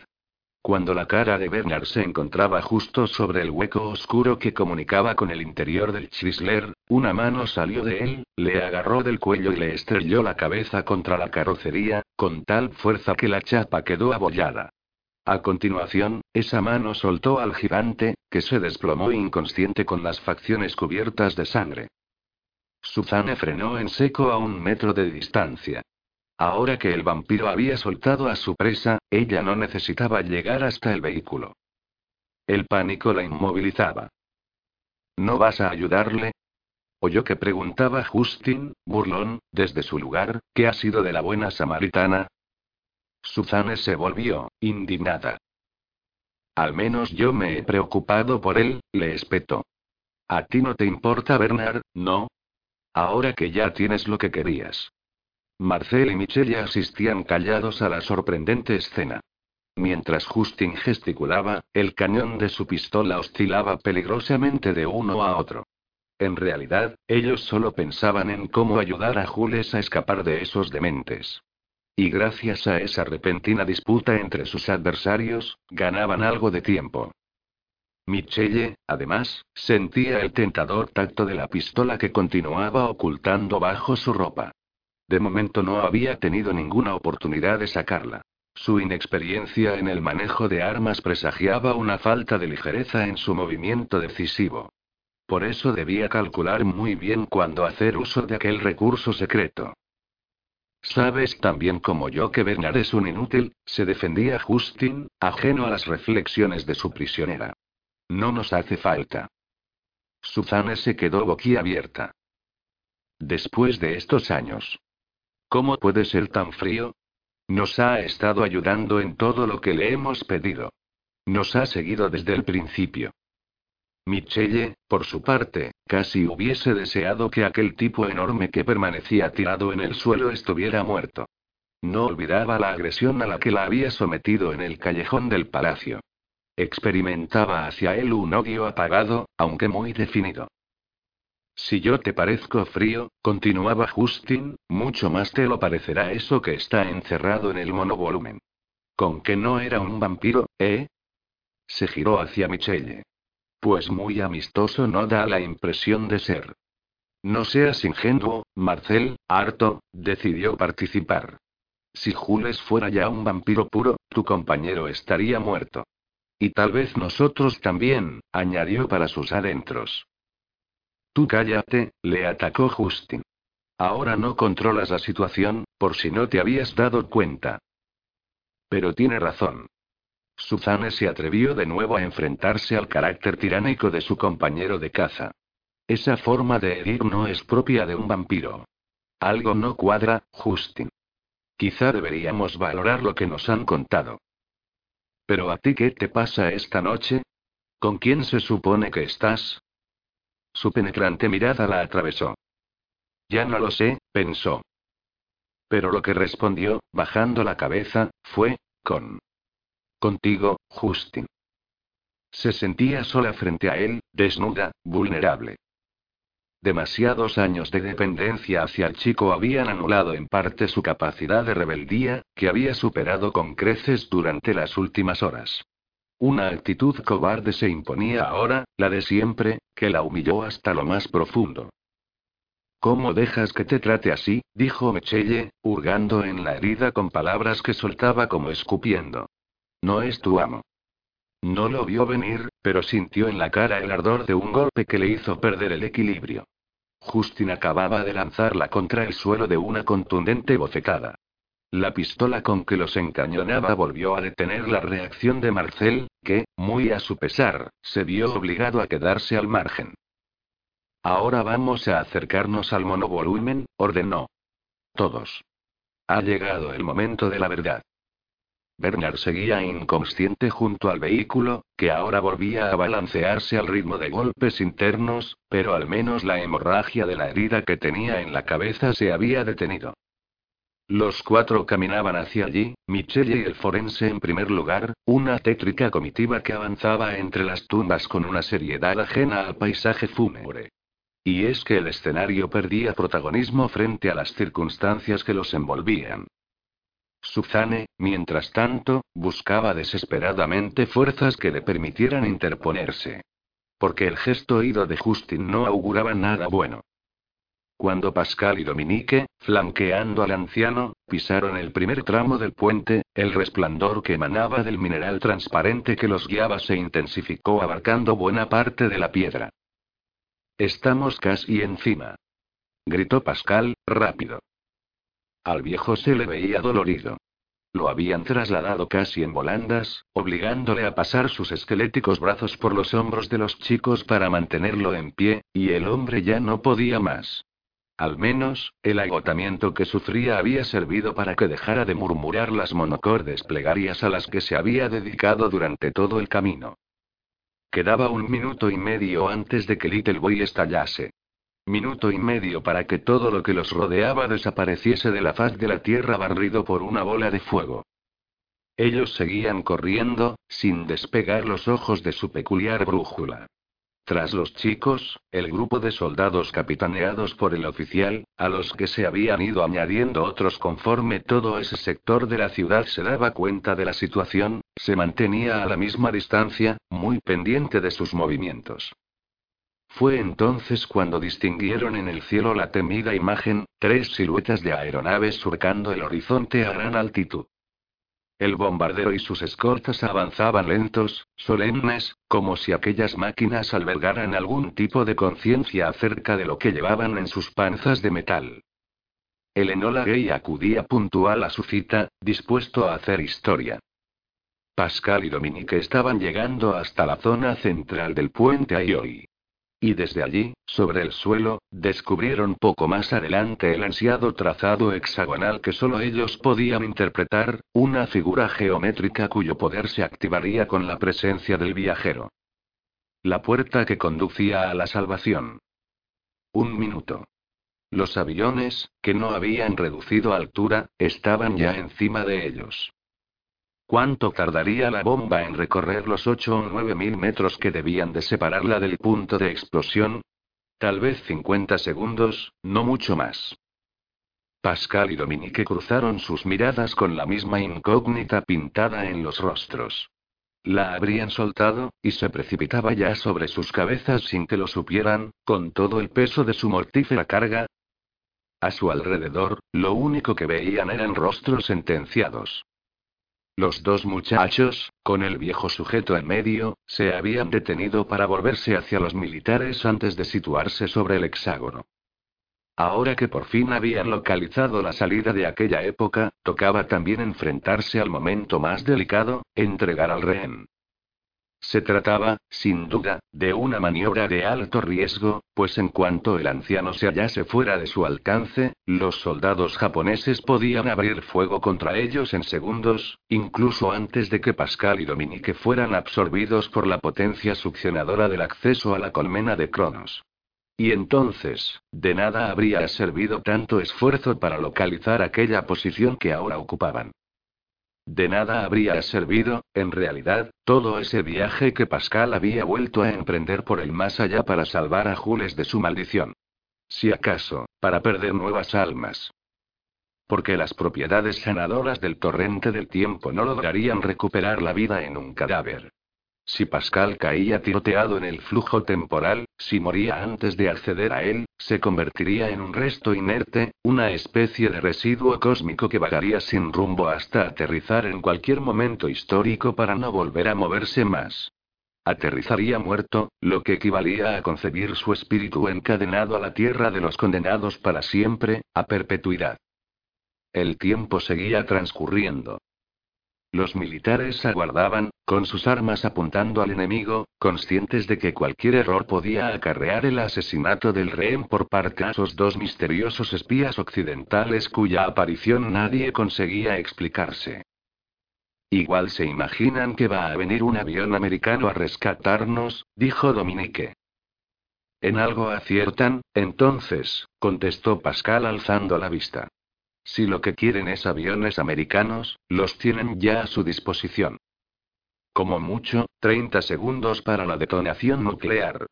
Cuando la cara de Bernard se encontraba justo sobre el hueco oscuro que comunicaba con el interior del Chrysler, una mano salió de él, le agarró del cuello y le estrelló la cabeza contra la carrocería, con tal fuerza que la chapa quedó abollada. A continuación, esa mano soltó al gigante, que se desplomó inconsciente con las facciones cubiertas de sangre. Suzanne frenó en seco a un metro de distancia. Ahora que el vampiro había soltado a su presa, ella no necesitaba llegar hasta el vehículo. El pánico la inmovilizaba. ¿No vas a ayudarle? Oyó que preguntaba Justin, burlón, desde su lugar, ¿qué ha sido de la buena samaritana? Suzanne se volvió, indignada. Al menos yo me he preocupado por él, le espetó. A ti no te importa, Bernard, ¿no? Ahora que ya tienes lo que querías. Marcel y Michelle asistían callados a la sorprendente escena. Mientras Justin gesticulaba, el cañón de su pistola oscilaba peligrosamente de uno a otro. En realidad, ellos solo pensaban en cómo ayudar a Jules a escapar de esos dementes. Y gracias a esa repentina disputa entre sus adversarios, ganaban algo de tiempo. Michelle, además, sentía el tentador tacto de la pistola que continuaba ocultando bajo su ropa. De momento no había tenido ninguna oportunidad de sacarla. Su inexperiencia en el manejo de armas presagiaba una falta de ligereza en su movimiento decisivo. Por eso debía calcular muy bien cuándo hacer uso de aquel recurso secreto. Sabes tan bien como yo que Bernard es un inútil, se defendía Justin, ajeno a las reflexiones de su prisionera. No nos hace falta. Suzanne se quedó boquiabierta. Después de estos años. ¿Cómo puede ser tan frío? Nos ha estado ayudando en todo lo que le hemos pedido. Nos ha seguido desde el principio. Michelle, por su parte, casi hubiese deseado que aquel tipo enorme que permanecía tirado en el suelo estuviera muerto. No olvidaba la agresión a la que la había sometido en el callejón del palacio. Experimentaba hacia él un odio apagado, aunque muy definido. Si yo te parezco frío, continuaba Justin, mucho más te lo parecerá eso que está encerrado en el monovolumen. ¿Con que no era un vampiro, eh? Se giró hacia Michelle. Pues muy amistoso no da la impresión de ser. No seas ingenuo, Marcel, harto, decidió participar. Si Jules fuera ya un vampiro puro, tu compañero estaría muerto. Y tal vez nosotros también, añadió para sus adentros. Tú cállate, le atacó Justin. Ahora no controlas la situación, por si no te habías dado cuenta. Pero tiene razón. Suzanne se atrevió de nuevo a enfrentarse al carácter tiránico de su compañero de caza. Esa forma de herir no es propia de un vampiro. Algo no cuadra, Justin. Quizá deberíamos valorar lo que nos han contado. ¿Pero a ti qué te pasa esta noche? ¿Con quién se supone que estás? Su penetrante mirada la atravesó. Ya no lo sé, pensó. Pero lo que respondió, bajando la cabeza, fue, con. Contigo, Justin. Se sentía sola frente a él, desnuda, vulnerable. Demasiados años de dependencia hacia el chico habían anulado en parte su capacidad de rebeldía, que había superado con creces durante las últimas horas. Una actitud cobarde se imponía ahora, la de siempre, que la humilló hasta lo más profundo. ¿Cómo dejas que te trate así? dijo Mechelle, hurgando en la herida con palabras que soltaba como escupiendo. No es tu amo. No lo vio venir, pero sintió en la cara el ardor de un golpe que le hizo perder el equilibrio. Justin acababa de lanzarla contra el suelo de una contundente bofetada. La pistola con que los encañonaba volvió a detener la reacción de Marcel, que, muy a su pesar, se vio obligado a quedarse al margen. Ahora vamos a acercarnos al monovolumen, ordenó. Todos. Ha llegado el momento de la verdad. Bernard seguía inconsciente junto al vehículo, que ahora volvía a balancearse al ritmo de golpes internos, pero al menos la hemorragia de la herida que tenía en la cabeza se había detenido. Los cuatro caminaban hacia allí, Michelle y el forense en primer lugar, una tétrica comitiva que avanzaba entre las tumbas con una seriedad ajena al paisaje fúnebre. Y es que el escenario perdía protagonismo frente a las circunstancias que los envolvían. Suzanne, mientras tanto, buscaba desesperadamente fuerzas que le permitieran interponerse. Porque el gesto oído de Justin no auguraba nada bueno. Cuando Pascal y Dominique, flanqueando al anciano, pisaron el primer tramo del puente, el resplandor que emanaba del mineral transparente que los guiaba se intensificó abarcando buena parte de la piedra. Estamos casi encima. Gritó Pascal, rápido. Al viejo se le veía dolorido. Lo habían trasladado casi en volandas, obligándole a pasar sus esqueléticos brazos por los hombros de los chicos para mantenerlo en pie, y el hombre ya no podía más. Al menos, el agotamiento que sufría había servido para que dejara de murmurar las monocordes plegarias a las que se había dedicado durante todo el camino. Quedaba un minuto y medio antes de que Little Boy estallase. Minuto y medio para que todo lo que los rodeaba desapareciese de la faz de la tierra barrido por una bola de fuego. Ellos seguían corriendo, sin despegar los ojos de su peculiar brújula. Tras los chicos, el grupo de soldados capitaneados por el oficial, a los que se habían ido añadiendo otros conforme todo ese sector de la ciudad se daba cuenta de la situación, se mantenía a la misma distancia, muy pendiente de sus movimientos. Fue entonces cuando distinguieron en el cielo la temida imagen, tres siluetas de aeronaves surcando el horizonte a gran altitud. El bombardero y sus escoltas avanzaban lentos, solemnes, como si aquellas máquinas albergaran algún tipo de conciencia acerca de lo que llevaban en sus panzas de metal. El Enola Gay acudía puntual a su cita, dispuesto a hacer historia. Pascal y Dominique estaban llegando hasta la zona central del puente Ayoi. Y desde allí, sobre el suelo, descubrieron poco más adelante el ansiado trazado hexagonal que solo ellos podían interpretar, una figura geométrica cuyo poder se activaría con la presencia del viajero. La puerta que conducía a la salvación. Un minuto. Los aviones, que no habían reducido altura, estaban ya encima de ellos. ¿Cuánto tardaría la bomba en recorrer los 8 o 9 mil metros que debían de separarla del punto de explosión? Tal vez 50 segundos, no mucho más. Pascal y Dominique cruzaron sus miradas con la misma incógnita pintada en los rostros. La habrían soltado, y se precipitaba ya sobre sus cabezas sin que lo supieran, con todo el peso de su mortífera carga. A su alrededor, lo único que veían eran rostros sentenciados. Los dos muchachos, con el viejo sujeto en medio, se habían detenido para volverse hacia los militares antes de situarse sobre el hexágono. Ahora que por fin habían localizado la salida de aquella época, tocaba también enfrentarse al momento más delicado, entregar al rehén. Se trataba, sin duda, de una maniobra de alto riesgo, pues en cuanto el anciano se hallase fuera de su alcance, los soldados japoneses podían abrir fuego contra ellos en segundos, incluso antes de que Pascal y Dominique fueran absorbidos por la potencia succionadora del acceso a la colmena de Cronos. Y entonces, de nada habría servido tanto esfuerzo para localizar aquella posición que ahora ocupaban. De nada habría servido, en realidad, todo ese viaje que Pascal había vuelto a emprender por el más allá para salvar a Jules de su maldición. Si acaso, para perder nuevas almas. Porque las propiedades sanadoras del torrente del tiempo no lograrían recuperar la vida en un cadáver. Si Pascal caía tiroteado en el flujo temporal, si moría antes de acceder a él, se convertiría en un resto inerte, una especie de residuo cósmico que vagaría sin rumbo hasta aterrizar en cualquier momento histórico para no volver a moverse más. Aterrizaría muerto, lo que equivalía a concebir su espíritu encadenado a la tierra de los condenados para siempre, a perpetuidad. El tiempo seguía transcurriendo. Los militares aguardaban, con sus armas apuntando al enemigo, conscientes de que cualquier error podía acarrear el asesinato del rehén por parte de esos dos misteriosos espías occidentales cuya aparición nadie conseguía explicarse. Igual se imaginan que va a venir un avión americano a rescatarnos, dijo Dominique. En algo aciertan, entonces, contestó Pascal alzando la vista. Si lo que quieren es aviones americanos, los tienen ya a su disposición. Como mucho, 30 segundos para la detonación nuclear.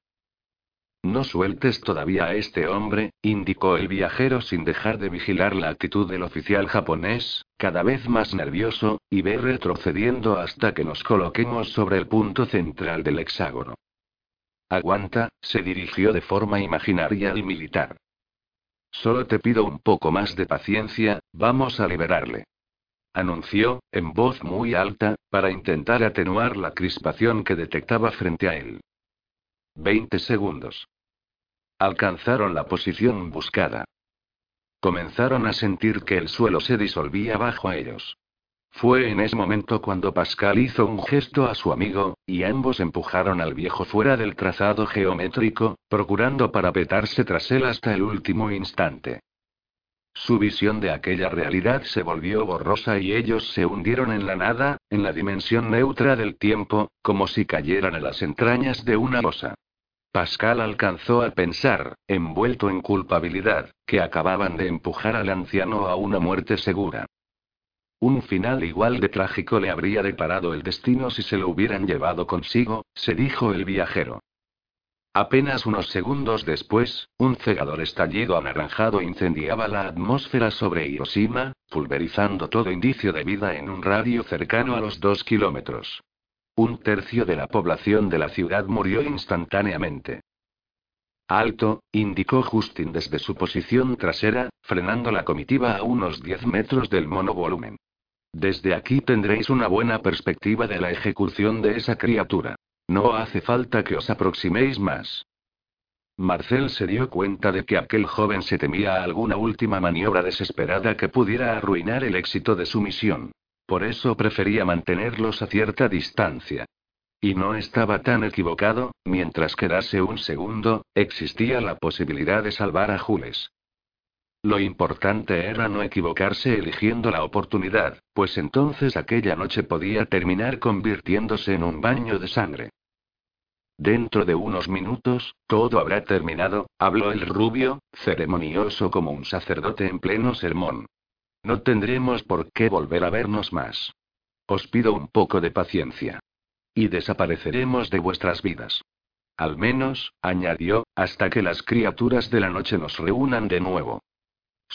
No sueltes todavía a este hombre, indicó el viajero sin dejar de vigilar la actitud del oficial japonés, cada vez más nervioso, y ve retrocediendo hasta que nos coloquemos sobre el punto central del hexágono. Aguanta, se dirigió de forma imaginaria al militar. Solo te pido un poco más de paciencia, vamos a liberarle. Anunció, en voz muy alta, para intentar atenuar la crispación que detectaba frente a él. Veinte segundos. Alcanzaron la posición buscada. Comenzaron a sentir que el suelo se disolvía bajo ellos. Fue en ese momento cuando Pascal hizo un gesto a su amigo, y ambos empujaron al viejo fuera del trazado geométrico, procurando parapetarse tras él hasta el último instante. Su visión de aquella realidad se volvió borrosa y ellos se hundieron en la nada, en la dimensión neutra del tiempo, como si cayeran en las entrañas de una losa. Pascal alcanzó a pensar, envuelto en culpabilidad, que acababan de empujar al anciano a una muerte segura. Un final igual de trágico le habría deparado el destino si se lo hubieran llevado consigo, se dijo el viajero. Apenas unos segundos después, un cegador estallido anaranjado incendiaba la atmósfera sobre Hiroshima, pulverizando todo indicio de vida en un radio cercano a los dos kilómetros. Un tercio de la población de la ciudad murió instantáneamente. Alto, indicó Justin desde su posición trasera, frenando la comitiva a unos 10 metros del monovolumen. Desde aquí tendréis una buena perspectiva de la ejecución de esa criatura. No hace falta que os aproximéis más. Marcel se dio cuenta de que aquel joven se temía alguna última maniobra desesperada que pudiera arruinar el éxito de su misión. Por eso prefería mantenerlos a cierta distancia. Y no estaba tan equivocado, mientras quedase un segundo, existía la posibilidad de salvar a Jules. Lo importante era no equivocarse eligiendo la oportunidad, pues entonces aquella noche podía terminar convirtiéndose en un baño de sangre. Dentro de unos minutos, todo habrá terminado, habló el rubio, ceremonioso como un sacerdote en pleno sermón. No tendremos por qué volver a vernos más. Os pido un poco de paciencia. Y desapareceremos de vuestras vidas. Al menos, añadió, hasta que las criaturas de la noche nos reúnan de nuevo.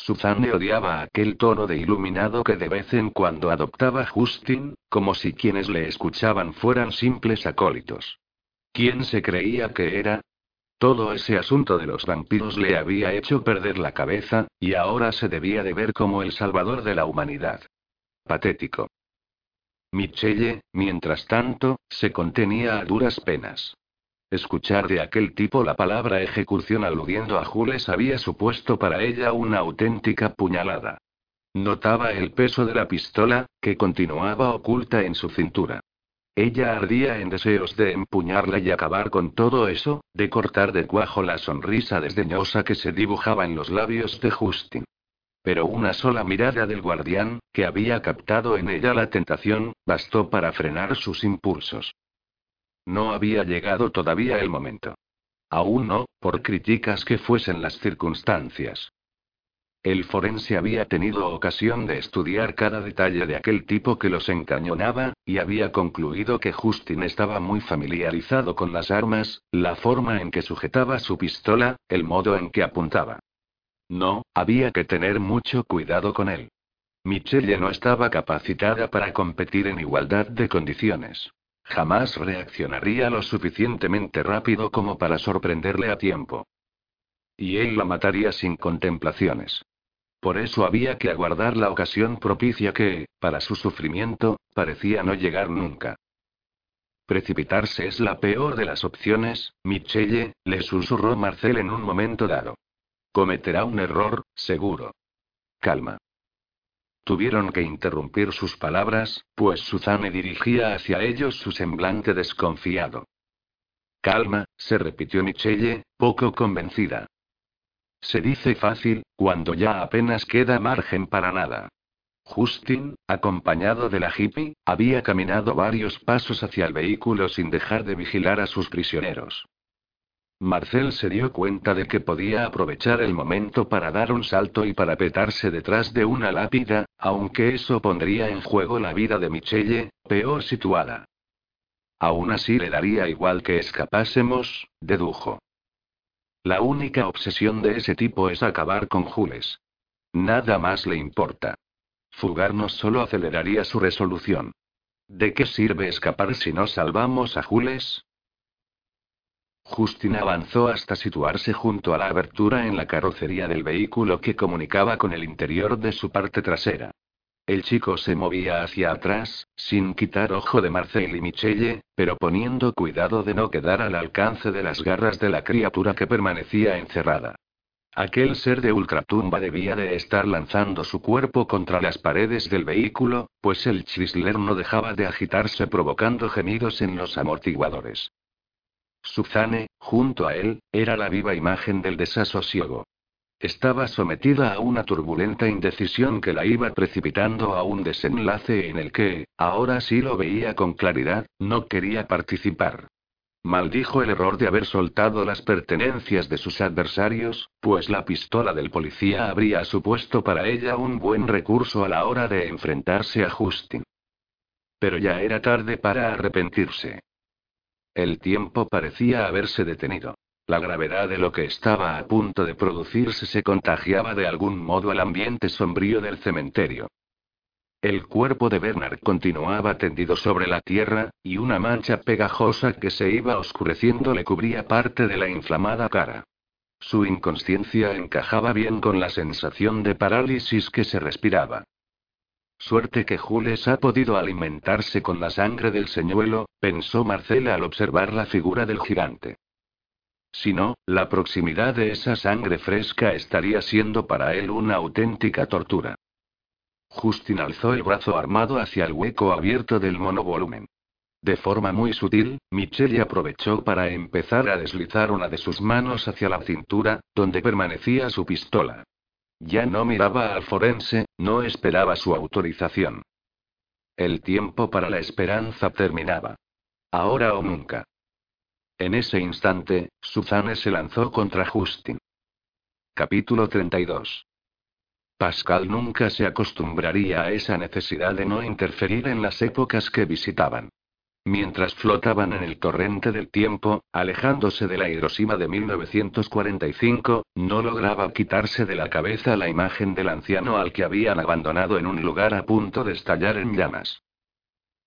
Suzanne odiaba aquel tono de iluminado que de vez en cuando adoptaba Justin, como si quienes le escuchaban fueran simples acólitos. ¿Quién se creía que era? Todo ese asunto de los vampiros le había hecho perder la cabeza, y ahora se debía de ver como el salvador de la humanidad. Patético. Michelle, mientras tanto, se contenía a duras penas. Escuchar de aquel tipo la palabra ejecución aludiendo a Jules había supuesto para ella una auténtica puñalada. Notaba el peso de la pistola, que continuaba oculta en su cintura. Ella ardía en deseos de empuñarla y acabar con todo eso, de cortar de cuajo la sonrisa desdeñosa que se dibujaba en los labios de Justin. Pero una sola mirada del guardián, que había captado en ella la tentación, bastó para frenar sus impulsos. No había llegado todavía el momento. Aún no, por críticas que fuesen las circunstancias. El forense había tenido ocasión de estudiar cada detalle de aquel tipo que los encañonaba, y había concluido que Justin estaba muy familiarizado con las armas, la forma en que sujetaba su pistola, el modo en que apuntaba. No, había que tener mucho cuidado con él. Michelle no estaba capacitada para competir en igualdad de condiciones. Jamás reaccionaría lo suficientemente rápido como para sorprenderle a tiempo. Y él la mataría sin contemplaciones. Por eso había que aguardar la ocasión propicia que, para su sufrimiento, parecía no llegar nunca. Precipitarse es la peor de las opciones, Michelle, le susurró Marcel en un momento dado. Cometerá un error, seguro. Calma. Tuvieron que interrumpir sus palabras, pues Suzanne dirigía hacia ellos su semblante desconfiado. Calma, se repitió Michelle, poco convencida. Se dice fácil, cuando ya apenas queda margen para nada. Justin, acompañado de la hippie, había caminado varios pasos hacia el vehículo sin dejar de vigilar a sus prisioneros. Marcel se dio cuenta de que podía aprovechar el momento para dar un salto y para petarse detrás de una lápida, aunque eso pondría en juego la vida de Michelle, peor situada. Aún así le daría igual que escapásemos, dedujo. La única obsesión de ese tipo es acabar con Jules. Nada más le importa. Fugarnos solo aceleraría su resolución. ¿De qué sirve escapar si no salvamos a Jules? Justin avanzó hasta situarse junto a la abertura en la carrocería del vehículo que comunicaba con el interior de su parte trasera. El chico se movía hacia atrás, sin quitar ojo de Marcel y Michelle, pero poniendo cuidado de no quedar al alcance de las garras de la criatura que permanecía encerrada. Aquel ser de ultratumba debía de estar lanzando su cuerpo contra las paredes del vehículo, pues el Chrysler no dejaba de agitarse provocando gemidos en los amortiguadores. Suzanne, junto a él, era la viva imagen del desasosiego. Estaba sometida a una turbulenta indecisión que la iba precipitando a un desenlace en el que, ahora sí lo veía con claridad, no quería participar. Maldijo el error de haber soltado las pertenencias de sus adversarios, pues la pistola del policía habría supuesto para ella un buen recurso a la hora de enfrentarse a Justin. Pero ya era tarde para arrepentirse. El tiempo parecía haberse detenido. La gravedad de lo que estaba a punto de producirse se contagiaba de algún modo al ambiente sombrío del cementerio. El cuerpo de Bernard continuaba tendido sobre la tierra, y una mancha pegajosa que se iba oscureciendo le cubría parte de la inflamada cara. Su inconsciencia encajaba bien con la sensación de parálisis que se respiraba. Suerte que Jules ha podido alimentarse con la sangre del señuelo, pensó Marcela al observar la figura del gigante. Si no, la proximidad de esa sangre fresca estaría siendo para él una auténtica tortura. Justin alzó el brazo armado hacia el hueco abierto del monovolumen. De forma muy sutil, Michelle aprovechó para empezar a deslizar una de sus manos hacia la cintura, donde permanecía su pistola. Ya no miraba al forense, no esperaba su autorización. El tiempo para la esperanza terminaba. Ahora o nunca. En ese instante, Suzanne se lanzó contra Justin. Capítulo 32. Pascal nunca se acostumbraría a esa necesidad de no interferir en las épocas que visitaban. Mientras flotaban en el torrente del tiempo, alejándose de la Hiroshima de 1945, no lograba quitarse de la cabeza la imagen del anciano al que habían abandonado en un lugar a punto de estallar en llamas.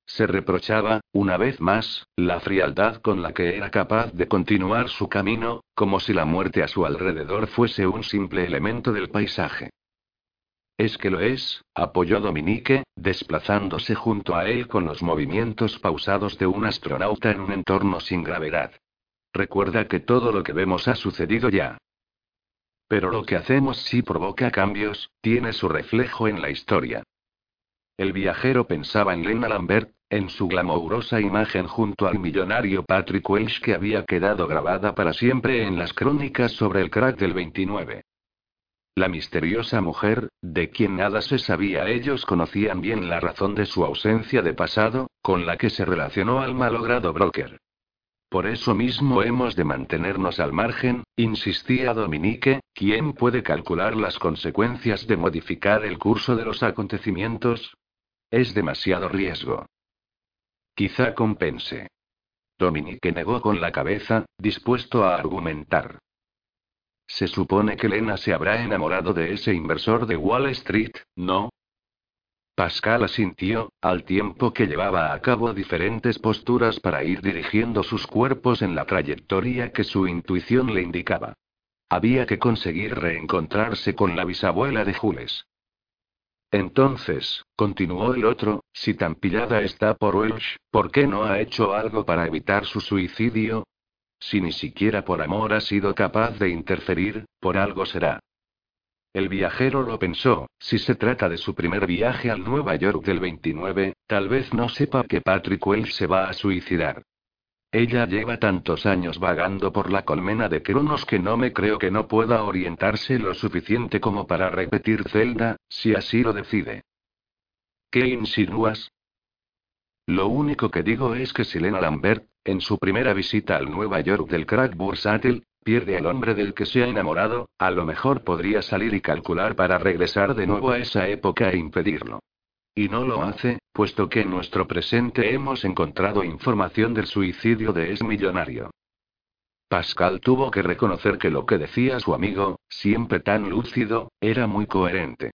Se reprochaba, una vez más, la frialdad con la que era capaz de continuar su camino, como si la muerte a su alrededor fuese un simple elemento del paisaje. Es que lo es, apoyó Dominique, desplazándose junto a él con los movimientos pausados de un astronauta en un entorno sin gravedad. Recuerda que todo lo que vemos ha sucedido ya. Pero lo que hacemos sí provoca cambios, tiene su reflejo en la historia. El viajero pensaba en Lena Lambert, en su glamourosa imagen junto al millonario Patrick Welsh que había quedado grabada para siempre en las crónicas sobre el crack del 29. La misteriosa mujer, de quien nada se sabía, ellos conocían bien la razón de su ausencia de pasado, con la que se relacionó al malogrado broker. Por eso mismo hemos de mantenernos al margen, insistía Dominique, ¿quién puede calcular las consecuencias de modificar el curso de los acontecimientos? Es demasiado riesgo. Quizá compense. Dominique negó con la cabeza, dispuesto a argumentar. Se supone que Lena se habrá enamorado de ese inversor de Wall Street, ¿no? Pascal asintió, al tiempo que llevaba a cabo diferentes posturas para ir dirigiendo sus cuerpos en la trayectoria que su intuición le indicaba. Había que conseguir reencontrarse con la bisabuela de Jules. Entonces, continuó el otro, si tan pillada está por Welsh, ¿por qué no ha hecho algo para evitar su suicidio? Si ni siquiera por amor ha sido capaz de interferir, por algo será. El viajero lo pensó, si se trata de su primer viaje al Nueva York del 29, tal vez no sepa que Patrick Wells se va a suicidar. Ella lleva tantos años vagando por la colmena de Cronos que no me creo que no pueda orientarse lo suficiente como para repetir Zelda, si así lo decide. ¿Qué insinúas? Lo único que digo es que Selena Lambert, en su primera visita al Nueva York del crack bursátil, pierde al hombre del que se ha enamorado, a lo mejor podría salir y calcular para regresar de nuevo a esa época e impedirlo. Y no lo hace, puesto que en nuestro presente hemos encontrado información del suicidio de ese millonario. Pascal tuvo que reconocer que lo que decía su amigo, siempre tan lúcido, era muy coherente.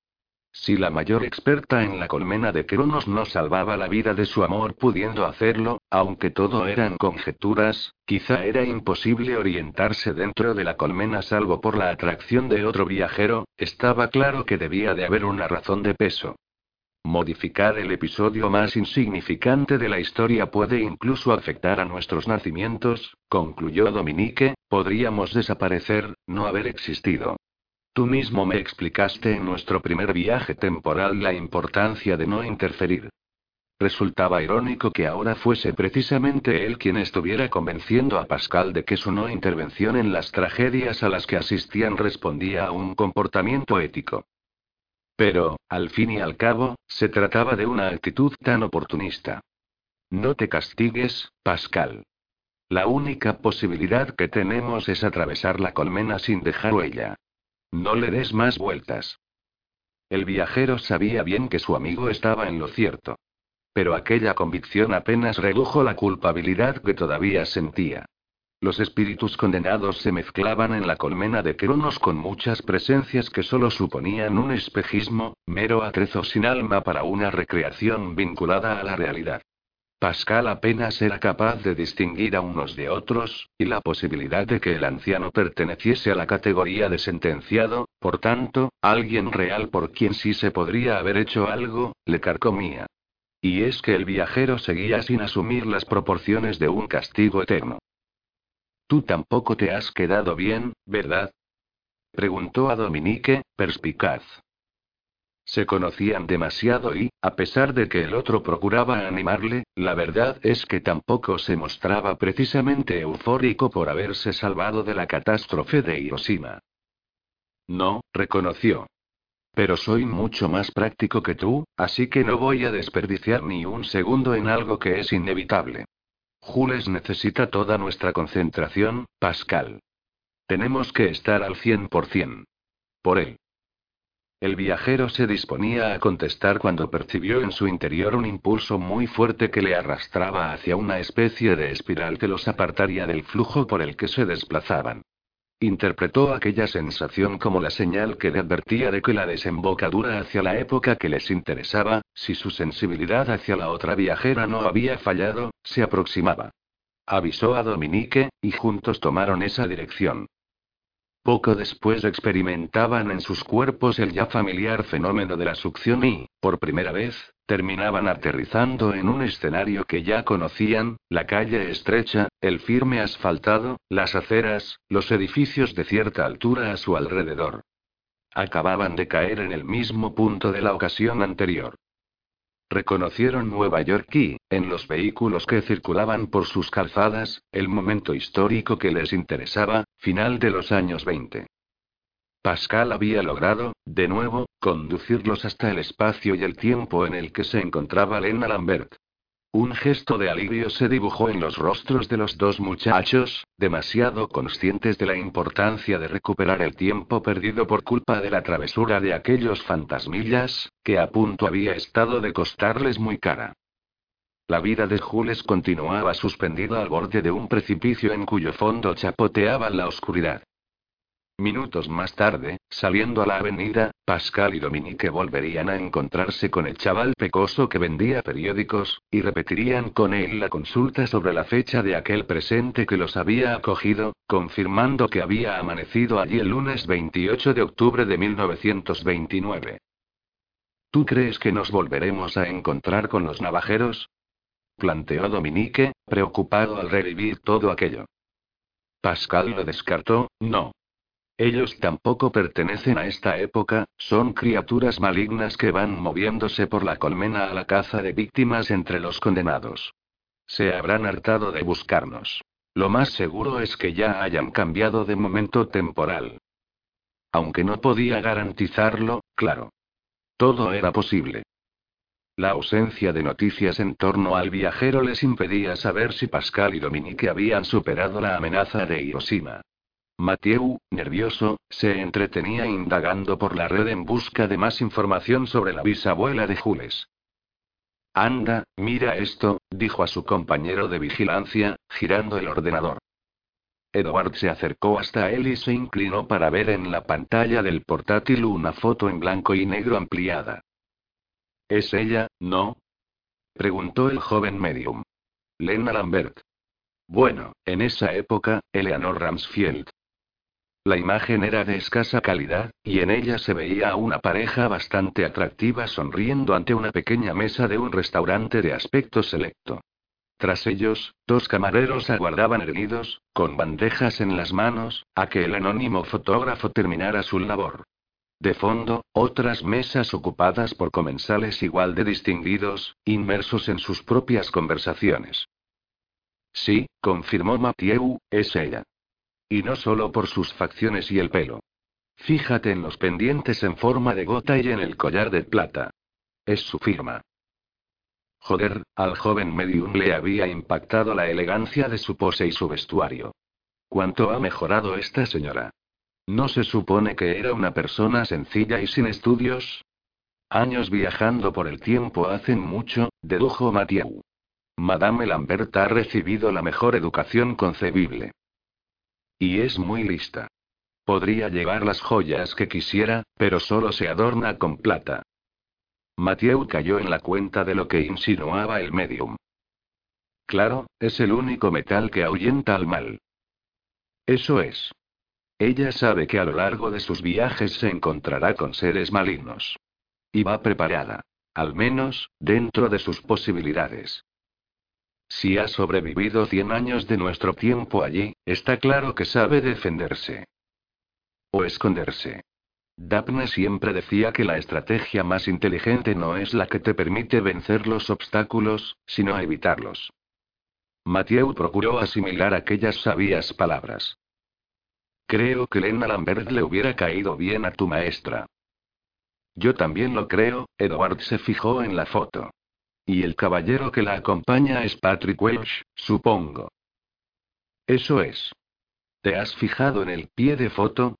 Si la mayor experta en la colmena de Cronos no salvaba la vida de su amor pudiendo hacerlo, aunque todo eran conjeturas, quizá era imposible orientarse dentro de la colmena salvo por la atracción de otro viajero, estaba claro que debía de haber una razón de peso. Modificar el episodio más insignificante de la historia puede incluso afectar a nuestros nacimientos, concluyó Dominique, podríamos desaparecer, no haber existido. Tú mismo me explicaste en nuestro primer viaje temporal la importancia de no interferir. Resultaba irónico que ahora fuese precisamente él quien estuviera convenciendo a Pascal de que su no intervención en las tragedias a las que asistían respondía a un comportamiento ético. Pero, al fin y al cabo, se trataba de una actitud tan oportunista. No te castigues, Pascal. La única posibilidad que tenemos es atravesar la colmena sin dejar huella. No le des más vueltas. El viajero sabía bien que su amigo estaba en lo cierto. Pero aquella convicción apenas redujo la culpabilidad que todavía sentía. Los espíritus condenados se mezclaban en la colmena de Cronos con muchas presencias que solo suponían un espejismo, mero atrezo sin alma para una recreación vinculada a la realidad. Pascal apenas era capaz de distinguir a unos de otros, y la posibilidad de que el anciano perteneciese a la categoría de sentenciado, por tanto, alguien real por quien sí se podría haber hecho algo, le carcomía. Y es que el viajero seguía sin asumir las proporciones de un castigo eterno. Tú tampoco te has quedado bien, ¿verdad? Preguntó a Dominique, perspicaz. Se conocían demasiado y, a pesar de que el otro procuraba animarle, la verdad es que tampoco se mostraba precisamente eufórico por haberse salvado de la catástrofe de Hiroshima. No, reconoció. Pero soy mucho más práctico que tú, así que no voy a desperdiciar ni un segundo en algo que es inevitable. Jules necesita toda nuestra concentración, Pascal. Tenemos que estar al 100%. Por él. El viajero se disponía a contestar cuando percibió en su interior un impulso muy fuerte que le arrastraba hacia una especie de espiral que los apartaría del flujo por el que se desplazaban. Interpretó aquella sensación como la señal que le advertía de que la desembocadura hacia la época que les interesaba, si su sensibilidad hacia la otra viajera no había fallado, se aproximaba. Avisó a Dominique, y juntos tomaron esa dirección. Poco después experimentaban en sus cuerpos el ya familiar fenómeno de la succión y, por primera vez, terminaban aterrizando en un escenario que ya conocían, la calle estrecha, el firme asfaltado, las aceras, los edificios de cierta altura a su alrededor. Acababan de caer en el mismo punto de la ocasión anterior. Reconocieron Nueva York y, en los vehículos que circulaban por sus calzadas, el momento histórico que les interesaba, final de los años 20. Pascal había logrado, de nuevo, conducirlos hasta el espacio y el tiempo en el que se encontraba Lena Lambert. Un gesto de alivio se dibujó en los rostros de los dos muchachos, demasiado conscientes de la importancia de recuperar el tiempo perdido por culpa de la travesura de aquellos fantasmillas, que a punto había estado de costarles muy cara. La vida de Jules continuaba suspendida al borde de un precipicio en cuyo fondo chapoteaba la oscuridad. Minutos más tarde, saliendo a la avenida, Pascal y Dominique volverían a encontrarse con el chaval pecoso que vendía periódicos, y repetirían con él la consulta sobre la fecha de aquel presente que los había acogido, confirmando que había amanecido allí el lunes 28 de octubre de 1929. ¿Tú crees que nos volveremos a encontrar con los navajeros? planteó Dominique, preocupado al revivir todo aquello. Pascal lo descartó, no. Ellos tampoco pertenecen a esta época, son criaturas malignas que van moviéndose por la colmena a la caza de víctimas entre los condenados. Se habrán hartado de buscarnos. Lo más seguro es que ya hayan cambiado de momento temporal. Aunque no podía garantizarlo, claro. Todo era posible. La ausencia de noticias en torno al viajero les impedía saber si Pascal y Dominique habían superado la amenaza de Hiroshima. Mathieu, nervioso, se entretenía indagando por la red en busca de más información sobre la bisabuela de Jules. Anda, mira esto, dijo a su compañero de vigilancia, girando el ordenador. Edward se acercó hasta él y se inclinó para ver en la pantalla del portátil una foto en blanco y negro ampliada. ¿Es ella, no? preguntó el joven medium. Lena Lambert. Bueno, en esa época, Eleanor Ramsfield. La imagen era de escasa calidad, y en ella se veía a una pareja bastante atractiva sonriendo ante una pequeña mesa de un restaurante de aspecto selecto. Tras ellos, dos camareros aguardaban erguidos, con bandejas en las manos, a que el anónimo fotógrafo terminara su labor. De fondo, otras mesas ocupadas por comensales igual de distinguidos, inmersos en sus propias conversaciones. Sí, confirmó Mathieu, es ella. Y no solo por sus facciones y el pelo. Fíjate en los pendientes en forma de gota y en el collar de plata. Es su firma. Joder, al joven medium le había impactado la elegancia de su pose y su vestuario. ¿Cuánto ha mejorado esta señora? ¿No se supone que era una persona sencilla y sin estudios? Años viajando por el tiempo hacen mucho, dedujo Mathieu. Madame Lambert ha recibido la mejor educación concebible. Y es muy lista. Podría llevar las joyas que quisiera, pero solo se adorna con plata. Mathieu cayó en la cuenta de lo que insinuaba el medium. Claro, es el único metal que ahuyenta al mal. Eso es. Ella sabe que a lo largo de sus viajes se encontrará con seres malignos. Y va preparada. Al menos, dentro de sus posibilidades. Si ha sobrevivido 100 años de nuestro tiempo allí, está claro que sabe defenderse. O esconderse. Daphne siempre decía que la estrategia más inteligente no es la que te permite vencer los obstáculos, sino evitarlos. Mathieu procuró asimilar aquellas sabias palabras. Creo que Lena Lambert le hubiera caído bien a tu maestra. Yo también lo creo, Edward se fijó en la foto. Y el caballero que la acompaña es Patrick Welsh, supongo. Eso es. ¿Te has fijado en el pie de foto?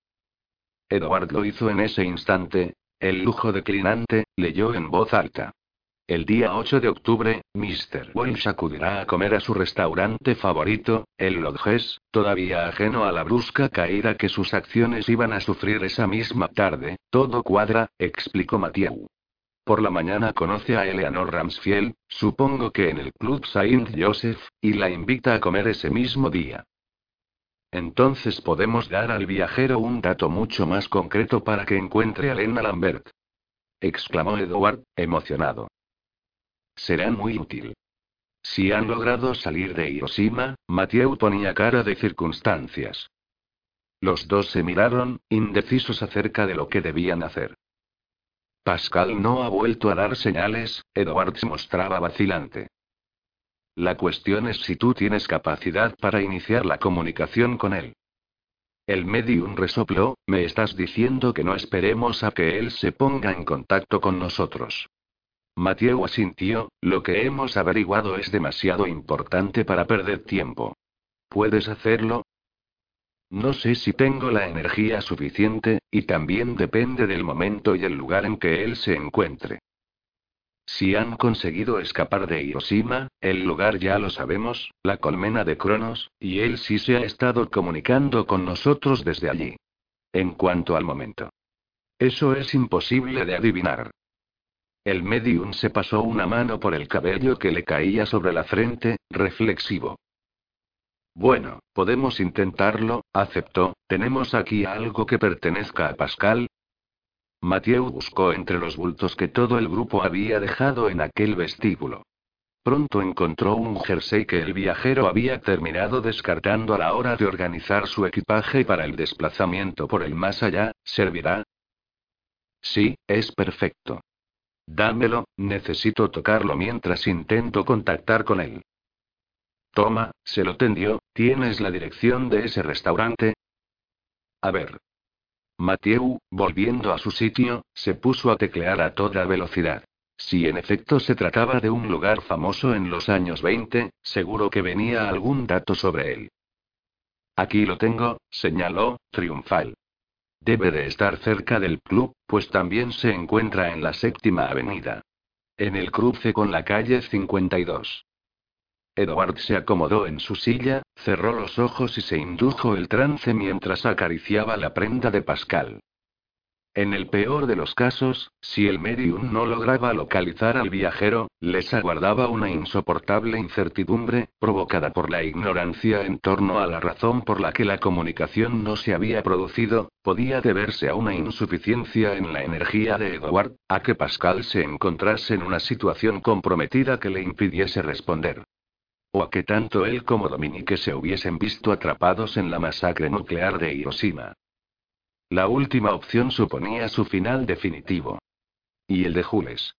Edward lo hizo en ese instante. El lujo declinante, leyó en voz alta. El día 8 de octubre, Mr. Welsh acudirá a comer a su restaurante favorito, el Lodges, todavía ajeno a la brusca caída que sus acciones iban a sufrir esa misma tarde. Todo cuadra, explicó Mathieu. Por la mañana conoce a Eleanor Ramsfield, supongo que en el Club Saint Joseph, y la invita a comer ese mismo día. Entonces podemos dar al viajero un dato mucho más concreto para que encuentre a Lena Lambert. exclamó Edward, emocionado será muy útil. Si han logrado salir de Hiroshima, Mathieu ponía cara de circunstancias. Los dos se miraron, indecisos acerca de lo que debían hacer. Pascal no ha vuelto a dar señales, Edward se mostraba vacilante. La cuestión es si tú tienes capacidad para iniciar la comunicación con él. El medium resopló, me estás diciendo que no esperemos a que él se ponga en contacto con nosotros. Mathieu asintió, lo que hemos averiguado es demasiado importante para perder tiempo. ¿Puedes hacerlo? No sé si tengo la energía suficiente, y también depende del momento y el lugar en que él se encuentre. Si han conseguido escapar de Hiroshima, el lugar ya lo sabemos, la colmena de Cronos, y él sí se ha estado comunicando con nosotros desde allí. En cuanto al momento. Eso es imposible de adivinar. El medium se pasó una mano por el cabello que le caía sobre la frente, reflexivo. Bueno, podemos intentarlo, aceptó. ¿Tenemos aquí algo que pertenezca a Pascal? Mathieu buscó entre los bultos que todo el grupo había dejado en aquel vestíbulo. Pronto encontró un jersey que el viajero había terminado descartando a la hora de organizar su equipaje para el desplazamiento por el más allá. ¿Servirá? Sí, es perfecto. Dámelo, necesito tocarlo mientras intento contactar con él. Toma, se lo tendió, ¿tienes la dirección de ese restaurante? A ver. Mathieu, volviendo a su sitio, se puso a teclear a toda velocidad. Si en efecto se trataba de un lugar famoso en los años 20, seguro que venía algún dato sobre él. Aquí lo tengo, señaló, triunfal. Debe de estar cerca del club, pues también se encuentra en la séptima avenida. En el cruce con la calle 52. Edward se acomodó en su silla, cerró los ojos y se indujo el trance mientras acariciaba la prenda de Pascal. En el peor de los casos, si el medium no lograba localizar al viajero, les aguardaba una insoportable incertidumbre, provocada por la ignorancia en torno a la razón por la que la comunicación no se había producido, podía deberse a una insuficiencia en la energía de Edward, a que Pascal se encontrase en una situación comprometida que le impidiese responder. O a que tanto él como Dominique se hubiesen visto atrapados en la masacre nuclear de Hiroshima. La última opción suponía su final definitivo. ¿Y el de Jules?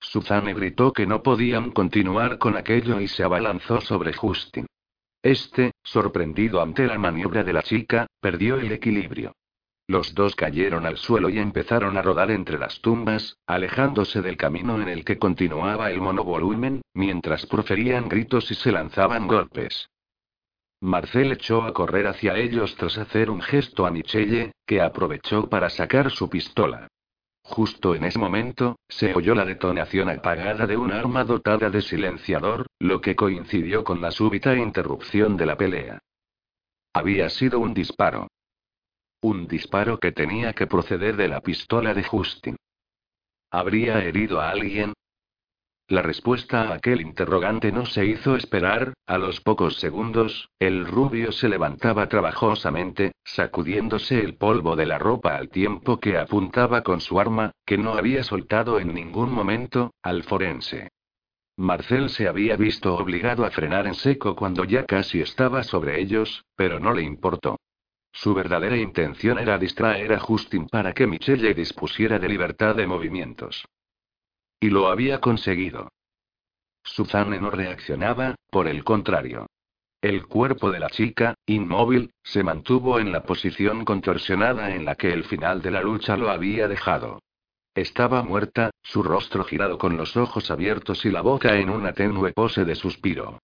Suzanne gritó que no podían continuar con aquello y se abalanzó sobre Justin. Este, sorprendido ante la maniobra de la chica, perdió el equilibrio. Los dos cayeron al suelo y empezaron a rodar entre las tumbas, alejándose del camino en el que continuaba el monovolumen, mientras proferían gritos y se lanzaban golpes. Marcel echó a correr hacia ellos tras hacer un gesto a Michelle, que aprovechó para sacar su pistola. Justo en ese momento, se oyó la detonación apagada de un arma dotada de silenciador, lo que coincidió con la súbita interrupción de la pelea. Había sido un disparo. Un disparo que tenía que proceder de la pistola de Justin. ¿Habría herido a alguien? La respuesta a aquel interrogante no se hizo esperar, a los pocos segundos, el rubio se levantaba trabajosamente, sacudiéndose el polvo de la ropa al tiempo que apuntaba con su arma, que no había soltado en ningún momento, al forense. Marcel se había visto obligado a frenar en seco cuando ya casi estaba sobre ellos, pero no le importó. Su verdadera intención era distraer a Justin para que Michelle dispusiera de libertad de movimientos. Y lo había conseguido. Suzanne no reaccionaba, por el contrario. El cuerpo de la chica, inmóvil, se mantuvo en la posición contorsionada en la que el final de la lucha lo había dejado. Estaba muerta, su rostro girado con los ojos abiertos y la boca en una tenue pose de suspiro.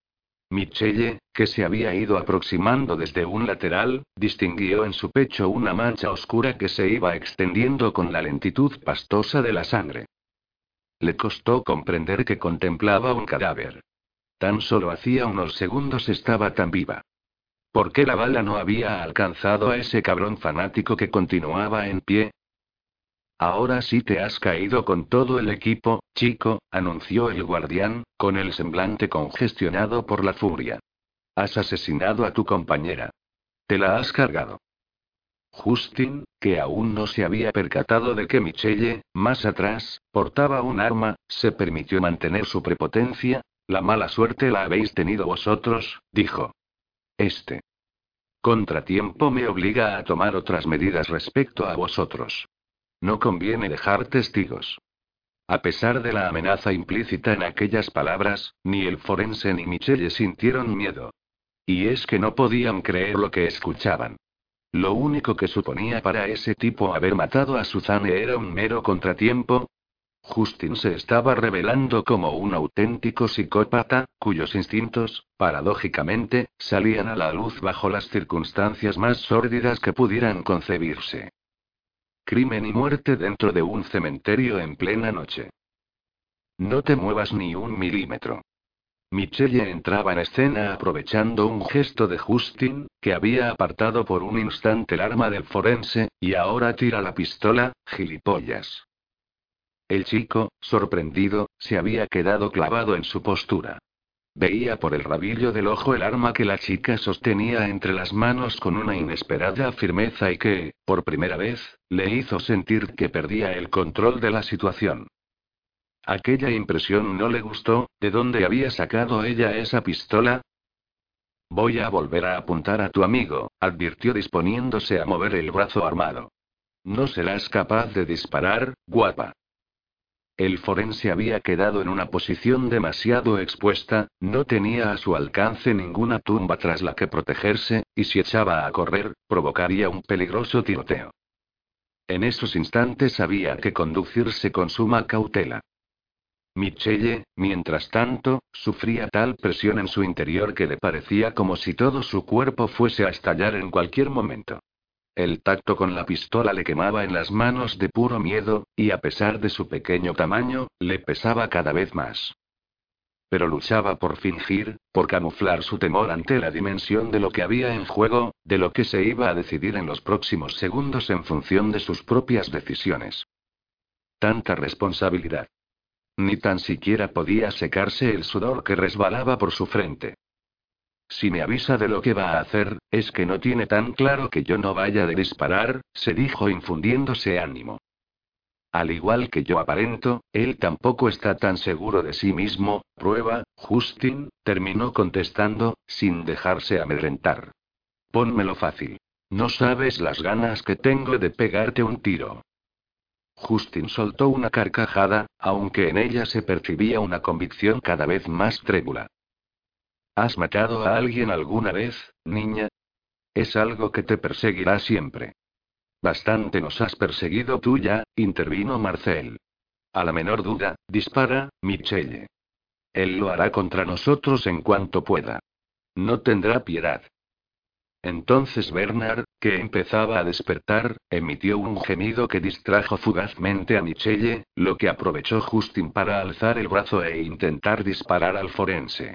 Michelle, que se había ido aproximando desde un lateral, distinguió en su pecho una mancha oscura que se iba extendiendo con la lentitud pastosa de la sangre. Le costó comprender que contemplaba un cadáver. Tan solo hacía unos segundos estaba tan viva. ¿Por qué la bala no había alcanzado a ese cabrón fanático que continuaba en pie? Ahora sí te has caído con todo el equipo, chico, anunció el guardián, con el semblante congestionado por la furia. Has asesinado a tu compañera. Te la has cargado. Justin, que aún no se había percatado de que Michelle, más atrás, portaba un arma, se permitió mantener su prepotencia. La mala suerte la habéis tenido vosotros, dijo. Este. Contratiempo me obliga a tomar otras medidas respecto a vosotros. No conviene dejar testigos. A pesar de la amenaza implícita en aquellas palabras, ni el forense ni Michelle sintieron miedo. Y es que no podían creer lo que escuchaban. Lo único que suponía para ese tipo haber matado a Suzanne era un mero contratiempo. Justin se estaba revelando como un auténtico psicópata, cuyos instintos, paradójicamente, salían a la luz bajo las circunstancias más sórdidas que pudieran concebirse. Crimen y muerte dentro de un cementerio en plena noche. No te muevas ni un milímetro. Michelle entraba en escena aprovechando un gesto de Justin, que había apartado por un instante el arma del forense, y ahora tira la pistola, gilipollas. El chico, sorprendido, se había quedado clavado en su postura. Veía por el rabillo del ojo el arma que la chica sostenía entre las manos con una inesperada firmeza y que, por primera vez, le hizo sentir que perdía el control de la situación. Aquella impresión no le gustó, ¿de dónde había sacado ella esa pistola? Voy a volver a apuntar a tu amigo, advirtió disponiéndose a mover el brazo armado. No serás capaz de disparar, guapa. El forense había quedado en una posición demasiado expuesta, no tenía a su alcance ninguna tumba tras la que protegerse, y si echaba a correr, provocaría un peligroso tiroteo. En esos instantes había que conducirse con suma cautela. Michelle, mientras tanto, sufría tal presión en su interior que le parecía como si todo su cuerpo fuese a estallar en cualquier momento. El tacto con la pistola le quemaba en las manos de puro miedo, y a pesar de su pequeño tamaño, le pesaba cada vez más. Pero luchaba por fingir, por camuflar su temor ante la dimensión de lo que había en juego, de lo que se iba a decidir en los próximos segundos en función de sus propias decisiones. Tanta responsabilidad. Ni tan siquiera podía secarse el sudor que resbalaba por su frente. Si me avisa de lo que va a hacer, es que no tiene tan claro que yo no vaya de disparar, se dijo infundiéndose ánimo. Al igual que yo aparento, él tampoco está tan seguro de sí mismo, prueba, Justin, terminó contestando, sin dejarse amedrentar. Pónmelo fácil. No sabes las ganas que tengo de pegarte un tiro. Justin soltó una carcajada, aunque en ella se percibía una convicción cada vez más trébula. ¿Has matado a alguien alguna vez, niña? Es algo que te perseguirá siempre. Bastante nos has perseguido tú ya, intervino Marcel. A la menor duda, dispara, Michelle. Él lo hará contra nosotros en cuanto pueda. No tendrá piedad. Entonces Bernard, que empezaba a despertar, emitió un gemido que distrajo fugazmente a Michelle, lo que aprovechó Justin para alzar el brazo e intentar disparar al forense.